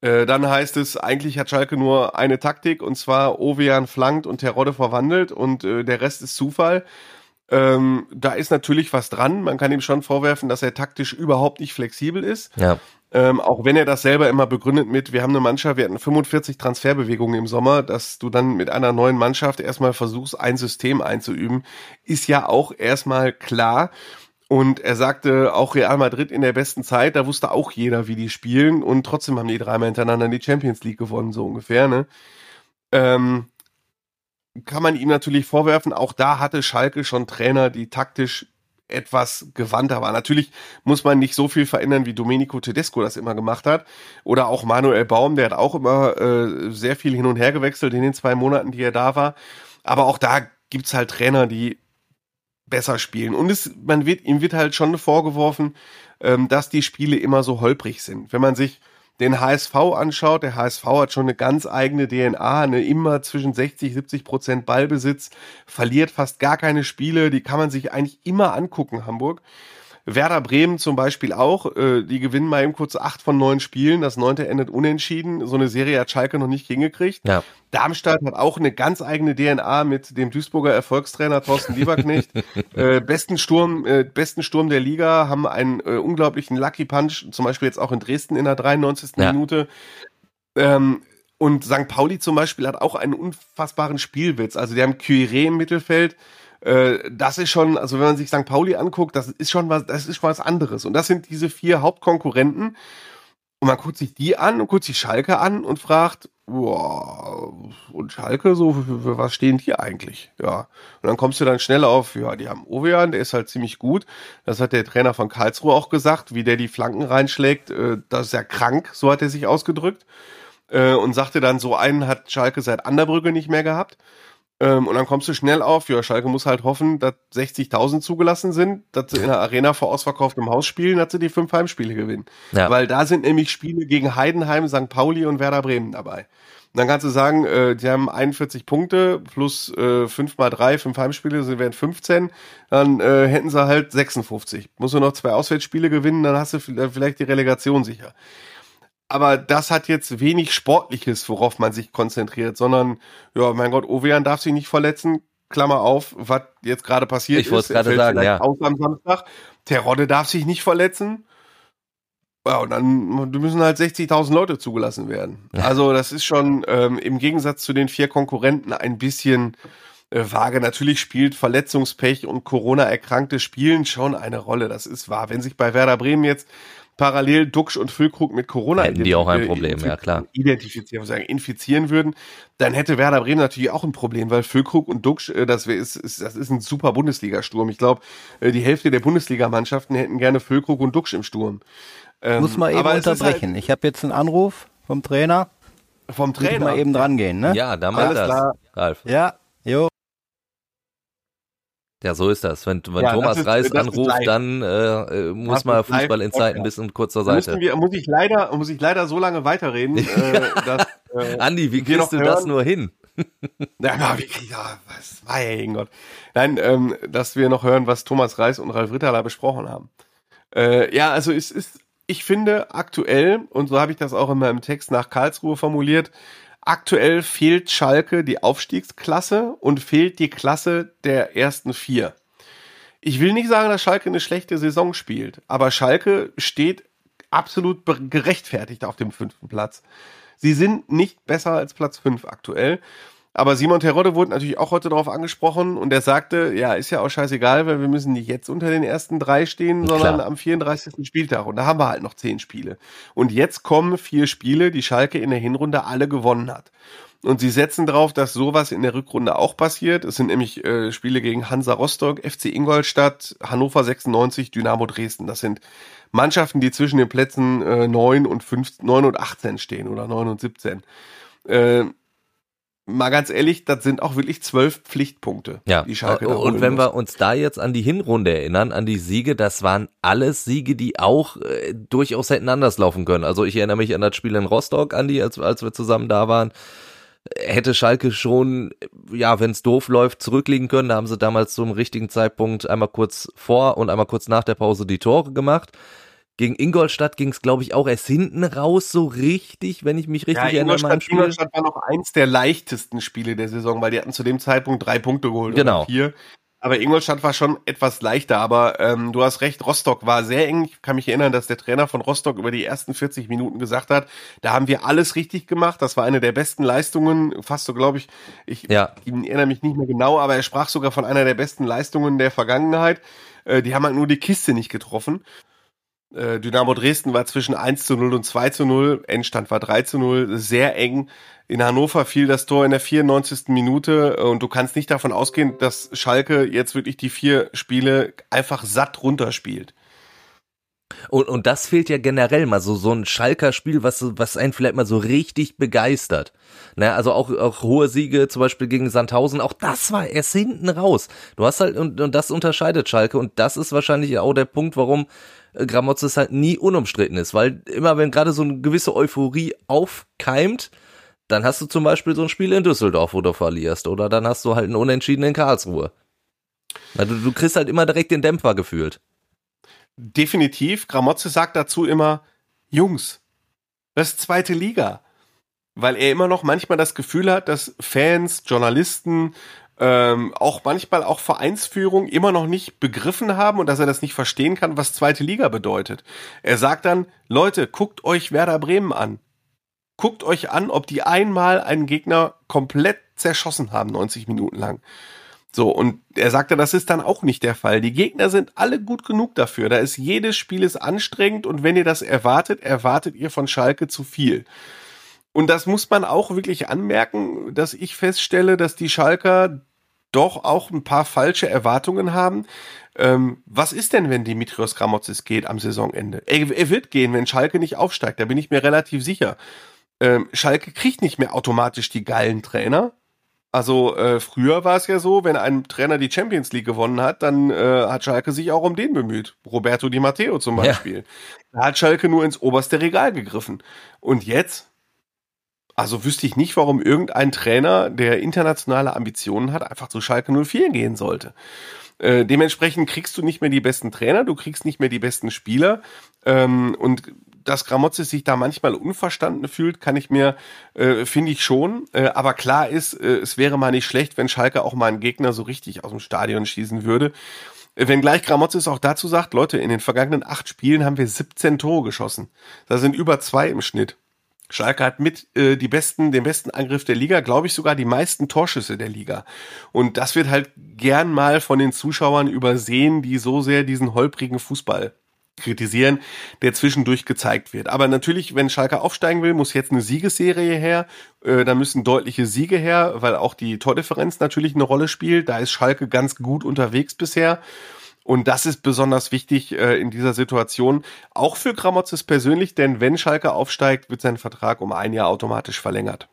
Äh, dann heißt es, eigentlich hat Schalke nur eine Taktik und zwar Ovean flankt und Terodde verwandelt und äh, der Rest ist Zufall. Ähm, da ist natürlich was dran. Man kann ihm schon vorwerfen, dass er taktisch überhaupt nicht flexibel ist. Ja. Ähm, auch wenn er das selber immer begründet mit, wir haben eine Mannschaft, wir hatten 45 Transferbewegungen im Sommer, dass du dann mit einer neuen Mannschaft erstmal versuchst, ein System einzuüben, ist ja auch erstmal klar. Und er sagte, auch Real Madrid in der besten Zeit, da wusste auch jeder, wie die spielen. Und trotzdem haben die dreimal hintereinander die Champions League gewonnen, so ungefähr. Ne? Ähm, kann man ihm natürlich vorwerfen, auch da hatte Schalke schon Trainer, die taktisch etwas gewandter waren. Natürlich muss man nicht so viel verändern, wie Domenico Tedesco das immer gemacht hat. Oder auch Manuel Baum, der hat auch immer äh, sehr viel hin und her gewechselt in den zwei Monaten, die er da war. Aber auch da gibt's halt Trainer, die besser spielen. Und es, man wird, ihm wird halt schon vorgeworfen, ähm, dass die Spiele immer so holprig sind. Wenn man sich den HSV anschaut, der HSV hat schon eine ganz eigene DNA, eine immer zwischen 60, 70 Prozent Ballbesitz, verliert fast gar keine Spiele, die kann man sich eigentlich immer angucken, Hamburg. Werder Bremen zum Beispiel auch, äh, die gewinnen mal eben kurz acht von neun Spielen, das neunte endet unentschieden. So eine Serie hat Schalke noch nicht hingekriegt. Ja. Darmstadt hat auch eine ganz eigene DNA mit dem Duisburger Erfolgstrainer Thorsten Lieberknecht. [laughs] äh, besten Sturm, äh, besten Sturm der Liga, haben einen äh, unglaublichen Lucky Punch, zum Beispiel jetzt auch in Dresden in der 93. Ja. Minute. Ähm, und St. Pauli zum Beispiel hat auch einen unfassbaren Spielwitz. Also die haben Cuiré im Mittelfeld, äh, das ist schon, also wenn man sich St. Pauli anguckt, das ist schon was, das ist was anderes. Und das sind diese vier Hauptkonkurrenten. Und man guckt sich die an und guckt sich Schalke an und fragt, boah, und Schalke, so, für, für, was stehen die eigentlich? Ja. Und dann kommst du dann schnell auf, ja, die haben Ovean, der ist halt ziemlich gut. Das hat der Trainer von Karlsruhe auch gesagt, wie der die Flanken reinschlägt, äh, das ist ja krank, so hat er sich ausgedrückt. Äh, und sagte dann, so einen hat Schalke seit Anderbrücke nicht mehr gehabt. Ähm, und dann kommst du schnell auf, ja, Schalke muss halt hoffen, dass 60.000 zugelassen sind, dass sie in der Arena vor ausverkauftem Haus spielen, dass sie die fünf Heimspiele gewinnen. Ja. Weil da sind nämlich Spiele gegen Heidenheim, St. Pauli und Werder Bremen dabei. Und dann kannst du sagen, äh, die haben 41 Punkte plus äh, 5 mal 3, 5 Heimspiele, sind wären 15, dann äh, hätten sie halt 56. Musst du noch zwei Auswärtsspiele gewinnen, dann hast du vielleicht die Relegation sicher aber das hat jetzt wenig Sportliches, worauf man sich konzentriert, sondern, ja, mein Gott, Ovean darf sich nicht verletzen, Klammer auf, was jetzt gerade passiert ich ist. Ich wollte gerade sagen, ja. Aus am Samstag. Terodde darf sich nicht verletzen. Ja, und dann müssen halt 60.000 Leute zugelassen werden. Also das ist schon ähm, im Gegensatz zu den vier Konkurrenten ein bisschen äh, vage. Natürlich spielt Verletzungspech und Corona-Erkrankte spielen schon eine Rolle. Das ist wahr. Wenn sich bei Werder Bremen jetzt parallel Duxch und Füllkrug mit Corona hätten die auch ein Problem, ja klar. Identifizieren, sagen, infizieren würden, dann hätte Werder Bremen natürlich auch ein Problem, weil Füllkrug und Duxch, äh, das ist, ist, das ist ein super Bundesliga-Sturm. Ich glaube, äh, die Hälfte der Bundesligamannschaften hätten gerne Füllkrug und Duxch im Sturm. Ähm, Muss mal eben unterbrechen. Halt ich habe jetzt einen Anruf vom Trainer. Vom Trainer? mal eben dran gehen, ne? Ja, da mal das. Ralf. Ja, jo. Ja, so ist das. Wenn, wenn ja, Thomas ist, Reis anruft, dann äh, muss man Fußball in Zeiten bis und kurz zur Seite. Wir, muss ich leider, muss ich leider so lange weiterreden, [laughs] äh, dass, äh, Andi, wie kriegst du hören? das nur hin? ja, [laughs] na, wie ja, was, mein Gott. Nein, ähm, dass wir noch hören, was Thomas Reis und Ralf Ritterler besprochen haben. Äh, ja, also es ist, ich finde aktuell, und so habe ich das auch in meinem Text nach Karlsruhe formuliert, Aktuell fehlt Schalke die Aufstiegsklasse und fehlt die Klasse der ersten vier. Ich will nicht sagen, dass Schalke eine schlechte Saison spielt, aber Schalke steht absolut gerechtfertigt auf dem fünften Platz. Sie sind nicht besser als Platz fünf aktuell. Aber Simon Terodde wurde natürlich auch heute darauf angesprochen und er sagte, ja, ist ja auch scheißegal, weil wir müssen nicht jetzt unter den ersten drei stehen, sondern Klar. am 34. Spieltag. Und da haben wir halt noch zehn Spiele. Und jetzt kommen vier Spiele, die Schalke in der Hinrunde alle gewonnen hat. Und sie setzen darauf, dass sowas in der Rückrunde auch passiert. Es sind nämlich äh, Spiele gegen Hansa Rostock, FC Ingolstadt, Hannover 96, Dynamo Dresden. Das sind Mannschaften, die zwischen den Plätzen äh, 9 und 5, 9 und 18 stehen oder 9 und 17. Äh, mal ganz ehrlich, das sind auch wirklich zwölf Pflichtpunkte. Ja. Die Schalke da und wenn muss. wir uns da jetzt an die Hinrunde erinnern, an die Siege, das waren alles Siege, die auch äh, durchaus hätten anders laufen können. Also ich erinnere mich an das Spiel in Rostock, Andi, als, als wir zusammen da waren. Hätte Schalke schon, ja, wenn es doof läuft, zurückliegen können. Da haben sie damals zum richtigen Zeitpunkt einmal kurz vor und einmal kurz nach der Pause die Tore gemacht. Gegen Ingolstadt ging es, glaube ich, auch erst hinten raus, so richtig, wenn ich mich richtig ja, erinnere. Ingolstadt, Ingolstadt war noch eins der leichtesten Spiele der Saison, weil die hatten zu dem Zeitpunkt drei Punkte geholt. Genau. vier. Aber Ingolstadt war schon etwas leichter, aber ähm, du hast recht, Rostock war sehr eng. Ich kann mich erinnern, dass der Trainer von Rostock über die ersten 40 Minuten gesagt hat, da haben wir alles richtig gemacht. Das war eine der besten Leistungen, fast so glaube ich, ich, ja. ich erinnere mich nicht mehr genau, aber er sprach sogar von einer der besten Leistungen der Vergangenheit. Äh, die haben halt nur die Kiste nicht getroffen. Äh, Dynamo Dresden war zwischen 1 zu 0 und 2 zu 0, Endstand war 3 zu 0, sehr eng. In Hannover fiel das Tor in der 94. Minute und du kannst nicht davon ausgehen, dass Schalke jetzt wirklich die vier Spiele einfach satt runterspielt. Und, und das fehlt ja generell mal so, so ein Schalker Spiel, was, was einen vielleicht mal so richtig begeistert. Ne, also auch, auch hohe Siege, zum Beispiel gegen Sandhausen, auch das war erst hinten raus. Du hast halt, und, und das unterscheidet Schalke und das ist wahrscheinlich auch der Punkt, warum Gramozis halt nie unumstritten ist, weil immer wenn gerade so eine gewisse Euphorie aufkeimt, dann hast du zum Beispiel so ein Spiel in Düsseldorf, wo du verlierst, oder dann hast du halt einen Unentschieden in Karlsruhe. Also du kriegst halt immer direkt den Dämpfer gefühlt. Definitiv. Gramozzi sagt dazu immer, Jungs, das ist zweite Liga. Weil er immer noch manchmal das Gefühl hat, dass Fans, Journalisten, ähm, auch manchmal auch Vereinsführung immer noch nicht begriffen haben und dass er das nicht verstehen kann, was zweite Liga bedeutet. Er sagt dann, Leute, guckt euch Werder Bremen an. Guckt euch an, ob die einmal einen Gegner komplett zerschossen haben, 90 Minuten lang. So, und er sagte, das ist dann auch nicht der Fall. Die Gegner sind alle gut genug dafür. Da ist jedes Spiel ist anstrengend und wenn ihr das erwartet, erwartet ihr von Schalke zu viel. Und das muss man auch wirklich anmerken, dass ich feststelle, dass die Schalker doch auch ein paar falsche Erwartungen haben. Ähm, was ist denn, wenn Dimitrios Gramotzis geht am Saisonende? Er, er, wird gehen, wenn Schalke nicht aufsteigt, da bin ich mir relativ sicher. Ähm, Schalke kriegt nicht mehr automatisch die geilen Trainer. Also äh, früher war es ja so, wenn ein Trainer die Champions League gewonnen hat, dann äh, hat Schalke sich auch um den bemüht. Roberto Di Matteo zum Beispiel. Ja. Da hat Schalke nur ins oberste Regal gegriffen. Und jetzt also wüsste ich nicht, warum irgendein Trainer, der internationale Ambitionen hat, einfach zu Schalke 04 gehen sollte. Äh, dementsprechend kriegst du nicht mehr die besten Trainer, du kriegst nicht mehr die besten Spieler. Ähm, und dass Gramozzi sich da manchmal unverstanden fühlt, kann ich mir, äh, finde ich schon. Äh, aber klar ist, äh, es wäre mal nicht schlecht, wenn Schalke auch mal einen Gegner so richtig aus dem Stadion schießen würde. Äh, wenn gleich Gramozis auch dazu sagt, Leute, in den vergangenen acht Spielen haben wir 17 Tore geschossen. Da sind über zwei im Schnitt. Schalke hat mit äh, die besten, den besten Angriff der Liga, glaube ich sogar die meisten Torschüsse der Liga. Und das wird halt gern mal von den Zuschauern übersehen, die so sehr diesen holprigen Fußball kritisieren, der zwischendurch gezeigt wird. Aber natürlich, wenn Schalke aufsteigen will, muss jetzt eine Siegesserie her. Äh, da müssen deutliche Siege her, weil auch die Tordifferenz natürlich eine Rolle spielt. Da ist Schalke ganz gut unterwegs bisher. Und das ist besonders wichtig äh, in dieser Situation, auch für Gramotzes persönlich, denn wenn Schalke aufsteigt, wird sein Vertrag um ein Jahr automatisch verlängert.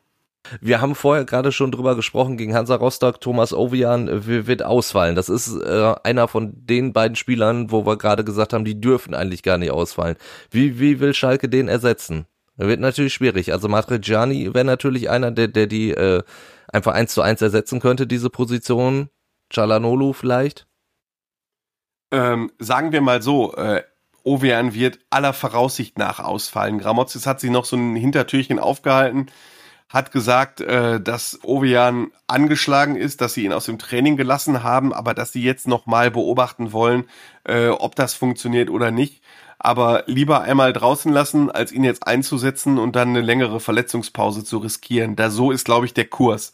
Wir haben vorher gerade schon drüber gesprochen, gegen Hansa Rostock, Thomas Ovian wird ausfallen. Das ist äh, einer von den beiden Spielern, wo wir gerade gesagt haben, die dürfen eigentlich gar nicht ausfallen. Wie, wie will Schalke den ersetzen? Wird natürlich schwierig. Also Matriciani wäre natürlich einer, der, der die äh, einfach eins zu eins ersetzen könnte, diese Position. Chalanolu vielleicht? Ähm, sagen wir mal so, äh, Ovean wird aller Voraussicht nach ausfallen. Gramozis hat sich noch so ein Hintertürchen aufgehalten, hat gesagt, äh, dass Ovean angeschlagen ist, dass sie ihn aus dem Training gelassen haben, aber dass sie jetzt noch mal beobachten wollen, äh, ob das funktioniert oder nicht. Aber lieber einmal draußen lassen, als ihn jetzt einzusetzen und dann eine längere Verletzungspause zu riskieren. Da so ist, glaube ich, der Kurs.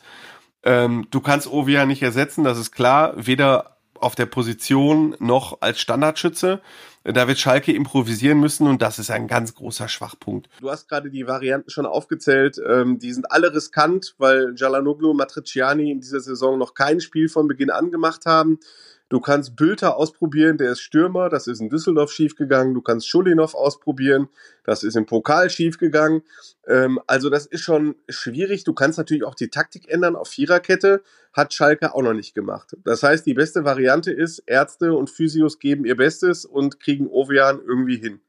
Ähm, du kannst Ovean nicht ersetzen, das ist klar. Weder auf der Position noch als Standardschütze. Da wird Schalke improvisieren müssen und das ist ein ganz großer Schwachpunkt. Du hast gerade die Varianten schon aufgezählt. Ähm, die sind alle riskant, weil Jalanoglu und Matriciani in dieser Saison noch kein Spiel von Beginn an gemacht haben. Du kannst Bülter ausprobieren, der ist Stürmer, das ist in Düsseldorf schiefgegangen. Du kannst Schulinov ausprobieren, das ist im Pokal schiefgegangen. Ähm, also das ist schon schwierig. Du kannst natürlich auch die Taktik ändern auf Viererkette, hat Schalke auch noch nicht gemacht. Das heißt, die beste Variante ist, Ärzte und Physios geben ihr Bestes und kriegen Ovean irgendwie hin.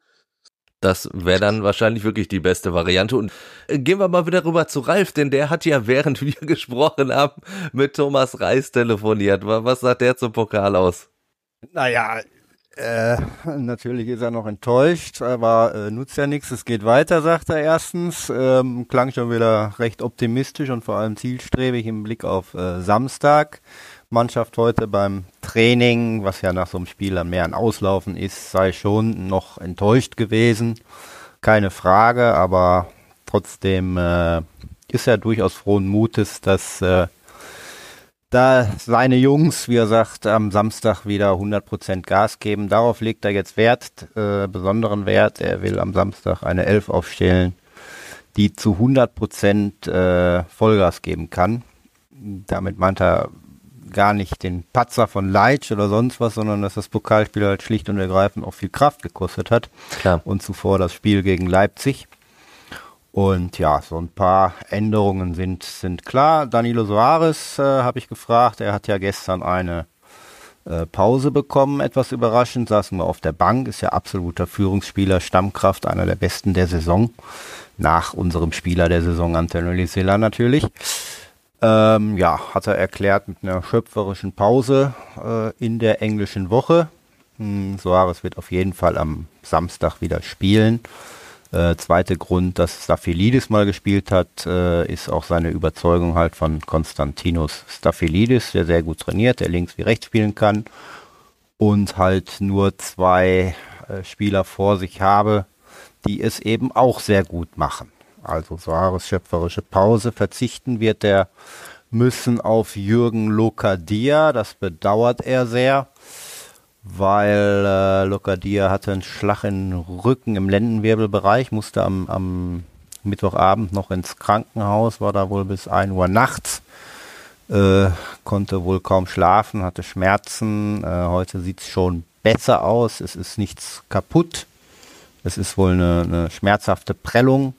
Das wäre dann wahrscheinlich wirklich die beste Variante. Und äh, gehen wir mal wieder rüber zu Ralf, denn der hat ja, während wir [laughs] gesprochen haben, mit Thomas Reis telefoniert. Was sagt der zum Pokal aus? Naja, äh, natürlich ist er noch enttäuscht, aber äh, nutzt ja nichts. Es geht weiter, sagt er erstens. Ähm, klang schon wieder recht optimistisch und vor allem zielstrebig im Blick auf äh, Samstag. Mannschaft heute beim Training, was ja nach so einem Spiel dann mehr ein Auslaufen ist, sei schon noch enttäuscht gewesen. Keine Frage, aber trotzdem äh, ist er durchaus frohen Mutes, dass äh, da seine Jungs, wie er sagt, am Samstag wieder 100% Gas geben. Darauf legt er jetzt Wert, äh, besonderen Wert. Er will am Samstag eine Elf aufstellen, die zu 100% äh, Vollgas geben kann. Damit meint er gar nicht den Patzer von Leitsch oder sonst was, sondern dass das Pokalspiel halt schlicht und ergreifend auch viel Kraft gekostet hat. Klar. Und zuvor das Spiel gegen Leipzig. Und ja, so ein paar Änderungen sind, sind klar. Danilo Soares äh, habe ich gefragt. Er hat ja gestern eine äh, Pause bekommen, etwas überraschend. Saßen wir auf der Bank, ist ja absoluter Führungsspieler, Stammkraft, einer der besten der Saison. Nach unserem Spieler der Saison, Antonio Silla natürlich. Ähm, ja, hat er erklärt mit einer schöpferischen Pause äh, in der englischen Woche. Hm, Soares wird auf jeden Fall am Samstag wieder spielen. Äh, zweite Grund, dass Staphylidis mal gespielt hat, äh, ist auch seine Überzeugung halt von Konstantinos Staphylidis, der sehr gut trainiert, der links wie rechts spielen kann und halt nur zwei äh, Spieler vor sich habe, die es eben auch sehr gut machen. Also Soares schöpferische Pause verzichten wird er müssen auf Jürgen Lokadia, das bedauert er sehr weil äh, Locadia hatte einen Schlag den Rücken im Lendenwirbelbereich, musste am, am Mittwochabend noch ins Krankenhaus, war da wohl bis 1 Uhr nachts, äh, konnte wohl kaum schlafen, hatte Schmerzen. Äh, heute sieht es schon besser aus, es ist nichts kaputt. Es ist wohl eine, eine schmerzhafte Prellung.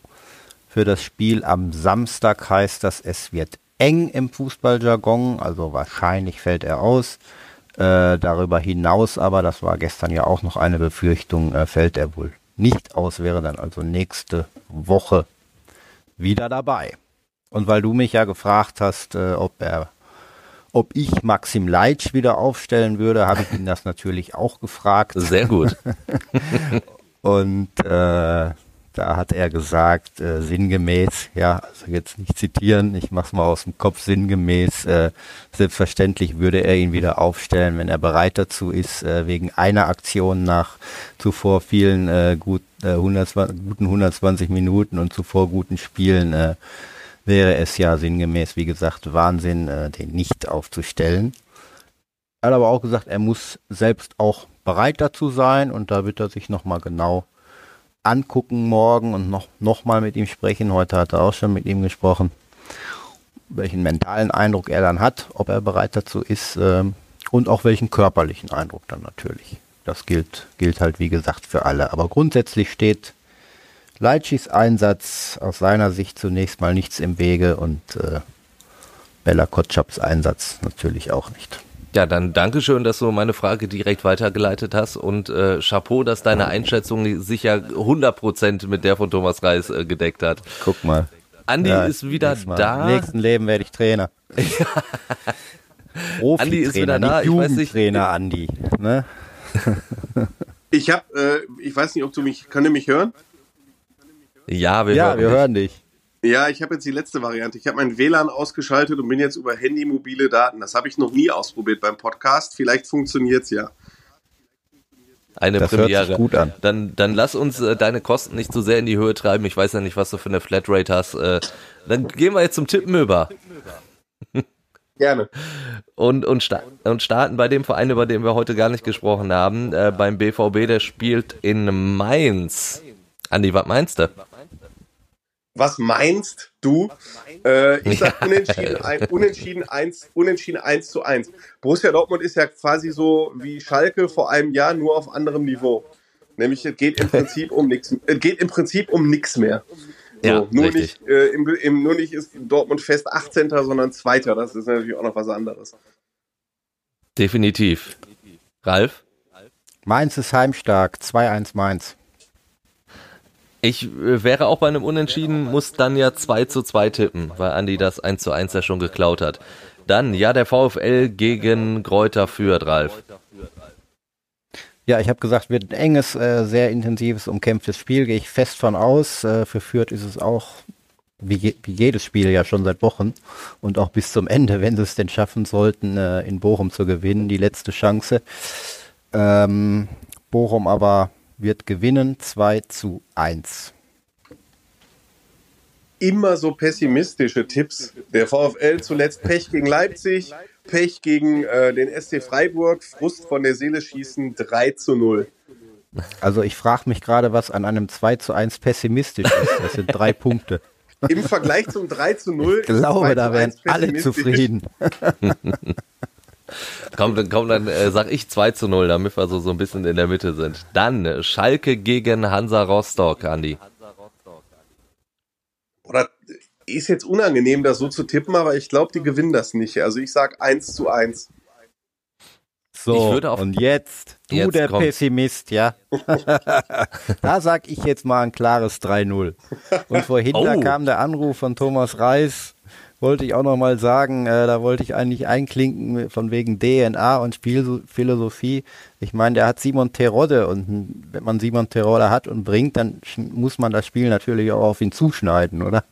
Für das Spiel am Samstag heißt das, es wird eng im Fußballjargon, also wahrscheinlich fällt er aus. Äh, darüber hinaus aber, das war gestern ja auch noch eine Befürchtung, äh, fällt er wohl nicht aus, wäre dann also nächste Woche wieder dabei. Und weil du mich ja gefragt hast, äh, ob er, ob ich Maxim Leitsch wieder aufstellen würde, habe ich ihn das natürlich auch gefragt. Sehr gut. [laughs] Und äh, da hat er gesagt, äh, sinngemäß, ja, also jetzt nicht zitieren, ich mach's mal aus dem Kopf, sinngemäß, äh, selbstverständlich würde er ihn wieder aufstellen, wenn er bereit dazu ist, äh, wegen einer Aktion nach zuvor vielen äh, gut, äh, 120, guten 120 Minuten und zuvor guten Spielen, äh, wäre es ja sinngemäß, wie gesagt, Wahnsinn, äh, den nicht aufzustellen. Er hat aber auch gesagt, er muss selbst auch bereit dazu sein und da wird er sich nochmal genau angucken morgen und noch, noch mal mit ihm sprechen. Heute hat er auch schon mit ihm gesprochen, welchen mentalen Eindruck er dann hat, ob er bereit dazu ist ähm, und auch welchen körperlichen Eindruck dann natürlich. Das gilt, gilt halt wie gesagt für alle. Aber grundsätzlich steht Leitschis Einsatz aus seiner Sicht zunächst mal nichts im Wege und äh, Bella Kotschaps Einsatz natürlich auch nicht. Ja, dann Dankeschön, dass du meine Frage direkt weitergeleitet hast und äh, Chapeau, dass deine Einschätzung sich ja 100% mit der von Thomas Reis äh, gedeckt hat. Guck mal. Andi ja, ist wieder da. Im nächsten Leben werde ich Trainer. [laughs] Andi ist wieder da. Ich weiß nicht. Trainer Andi. Ne? ich habe, äh, ich weiß nicht, ob du mich, könnt ihr mich hören? Ja, wir, ja, hören, wir hören dich. Ja, ich habe jetzt die letzte Variante. Ich habe mein WLAN ausgeschaltet und bin jetzt über Handy mobile Daten. Das habe ich noch nie ausprobiert beim Podcast. Vielleicht funktioniert's ja. Eine das Premiere. Hört sich gut an. Dann, dann lass uns äh, deine Kosten nicht zu so sehr in die Höhe treiben. Ich weiß ja nicht, was du für eine Flatrate hast. Äh, dann gehen wir jetzt zum Tippen über. [laughs] Gerne. Und, und, sta und starten bei dem Verein, über den wir heute gar nicht gesprochen haben, äh, beim BVB, der spielt in Mainz. Andi, was meinst du? Was meinst du? Äh, ich sag unentschieden, [laughs] ein, unentschieden, eins, unentschieden 1 zu 1. Borussia Dortmund ist ja quasi so wie Schalke vor einem Jahr, nur auf anderem Niveau. Nämlich es geht im Prinzip um nichts. Es geht im Prinzip um nichts mehr. So, ja, nur, nicht, äh, im, im, nur nicht ist Dortmund fest 18. sondern Zweiter. Das ist natürlich auch noch was anderes. Definitiv. Ralf? Mainz ist heimstark. 2-1 Mainz. Ich äh, wäre auch bei einem Unentschieden, muss dann ja 2 zu 2 tippen, weil Andi das 1 zu 1 ja schon geklaut hat. Dann, ja, der VfL gegen Kräuter führt, Ralf. Ja, ich habe gesagt, wird ein enges, äh, sehr intensives, umkämpftes Spiel, gehe ich fest von aus. Äh, für Fürth ist es auch wie, wie jedes Spiel ja schon seit Wochen und auch bis zum Ende, wenn sie es denn schaffen sollten, äh, in Bochum zu gewinnen, die letzte Chance. Ähm, Bochum aber wird gewinnen 2 zu 1. Immer so pessimistische Tipps. Der VfL zuletzt Pech gegen Leipzig, Pech gegen äh, den SC Freiburg, Frust von der Seele schießen 3 zu 0. Also ich frage mich gerade, was an einem 2 zu 1 pessimistisch ist. Das sind drei [laughs] Punkte. Im Vergleich zum 3 zu 0. Ich glaube, da wären alle zufrieden. [laughs] [laughs] komm, dann, komm, dann äh, sag ich 2 zu 0, damit wir so, so ein bisschen in der Mitte sind. Dann Schalke gegen Hansa Rostock, Andi. Oder ist jetzt unangenehm, das so zu tippen, aber ich glaube, die gewinnen das nicht. Also ich sag 1 zu 1. So, und jetzt, du jetzt der kommt. Pessimist, ja. [laughs] da sag ich jetzt mal ein klares 3-0. Und vorhin oh. kam der Anruf von Thomas Reis, wollte ich auch noch mal sagen, äh, da wollte ich eigentlich einklinken von wegen DNA und Spielphilosophie. Ich meine, der hat Simon Terodde und wenn man Simon Terodde hat und bringt, dann muss man das Spiel natürlich auch auf ihn zuschneiden, oder?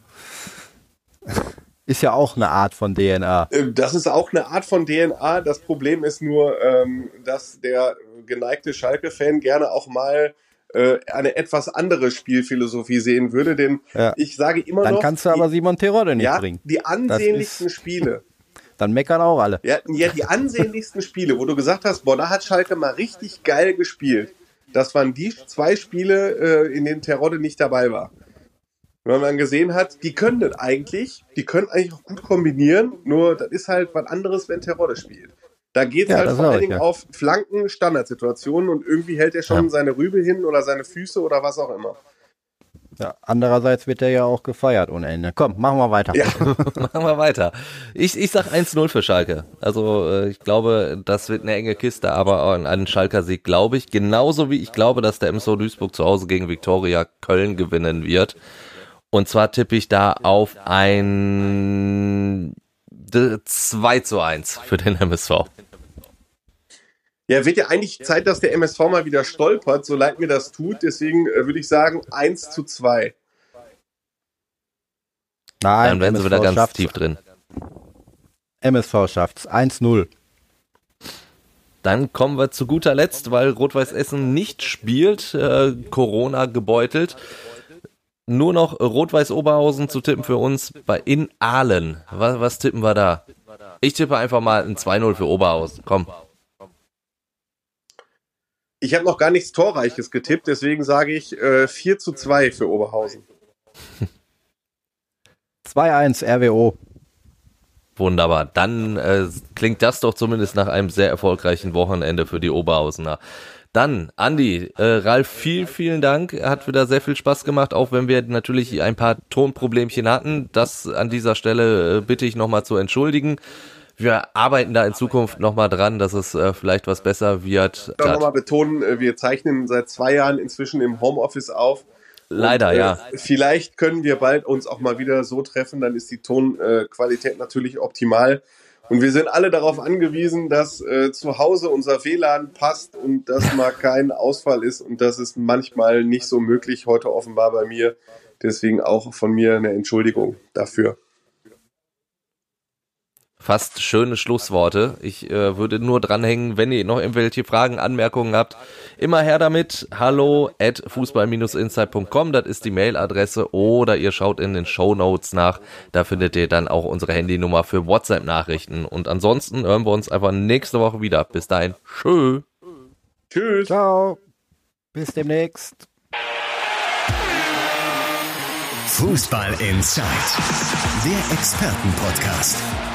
Ist ja auch eine Art von DNA. Ähm, das ist auch eine Art von DNA. Das Problem ist nur, ähm, dass der geneigte Schalke-Fan gerne auch mal äh, eine etwas andere Spielphilosophie sehen würde. Denn ja. ich sage immer Dann noch. Dann kannst du aber Simon Terodde nicht ja, bringen. Die ansehnlichsten Spiele. [laughs] Dann meckern auch alle. Ja, ja, die ansehnlichsten Spiele, wo du gesagt hast, boah, da hat Schalke mal richtig geil gespielt. Das waren die zwei Spiele, äh, in denen Terodde nicht dabei war wenn man gesehen hat, die können das eigentlich, die können eigentlich auch gut kombinieren, nur das ist halt was anderes, wenn Terodde spielt. Da geht es ja, halt vor allen Dingen ja. auf Flanken, Standardsituationen und irgendwie hält er schon ja. seine Rübe hin oder seine Füße oder was auch immer. Ja, andererseits wird er ja auch gefeiert ohne Ende. Komm, machen wir weiter. Ja. [laughs] machen wir weiter. Ich, ich sag 1-0 für Schalke. Also äh, ich glaube, das wird eine enge Kiste, aber an einen Schalker Sieg glaube ich. Genauso wie ich glaube, dass der MSO Duisburg zu Hause gegen Viktoria Köln gewinnen wird. Und zwar tippe ich da auf ein 2 zu 1 für den MSV. Ja, wird ja eigentlich Zeit, dass der MSV mal wieder stolpert, so leid mir das tut. Deswegen äh, würde ich sagen 1 zu 2. Nein, dann werden sie wieder ganz schafft's. tief drin. MSV schafft's 1-0. Dann kommen wir zu guter Letzt, weil Rot-Weiß Essen nicht spielt, äh, Corona gebeutelt nur noch Rot-Weiß Oberhausen zu tippen für uns bei in Aalen. Was, was tippen wir da? Ich tippe einfach mal ein 2-0 für Oberhausen. Komm. Ich habe noch gar nichts Torreiches getippt, deswegen sage ich äh, 4 zu 2 für Oberhausen. [laughs] 2-1 RWO. Wunderbar. Dann äh, klingt das doch zumindest nach einem sehr erfolgreichen Wochenende für die Oberhausener. Dann, Andi, äh, Ralf, vielen, vielen Dank. Hat wieder sehr viel Spaß gemacht, auch wenn wir natürlich ein paar Tonproblemchen hatten. Das an dieser Stelle äh, bitte ich nochmal zu entschuldigen. Wir arbeiten da in Zukunft nochmal dran, dass es äh, vielleicht was besser wird. Ich nochmal betonen, äh, wir zeichnen seit zwei Jahren inzwischen im Homeoffice auf. Leider, und, äh, ja. Vielleicht können wir bald uns auch mal wieder so treffen, dann ist die Tonqualität natürlich optimal. Und wir sind alle darauf angewiesen, dass äh, zu Hause unser WLAN passt und dass mal kein Ausfall ist. Und das ist manchmal nicht so möglich, heute offenbar bei mir. Deswegen auch von mir eine Entschuldigung dafür. Fast schöne Schlussworte. Ich äh, würde nur dranhängen, wenn ihr noch irgendwelche Fragen, Anmerkungen habt, immer her damit. Hallo at fußball-insight.com, das ist die Mailadresse oder ihr schaut in den Show Notes nach. Da findet ihr dann auch unsere Handynummer für WhatsApp-Nachrichten. Und ansonsten hören wir uns einfach nächste Woche wieder. Bis dahin. Tschö. Tschüss. Ciao. Bis demnächst. Fußball Inside. Der Expertenpodcast.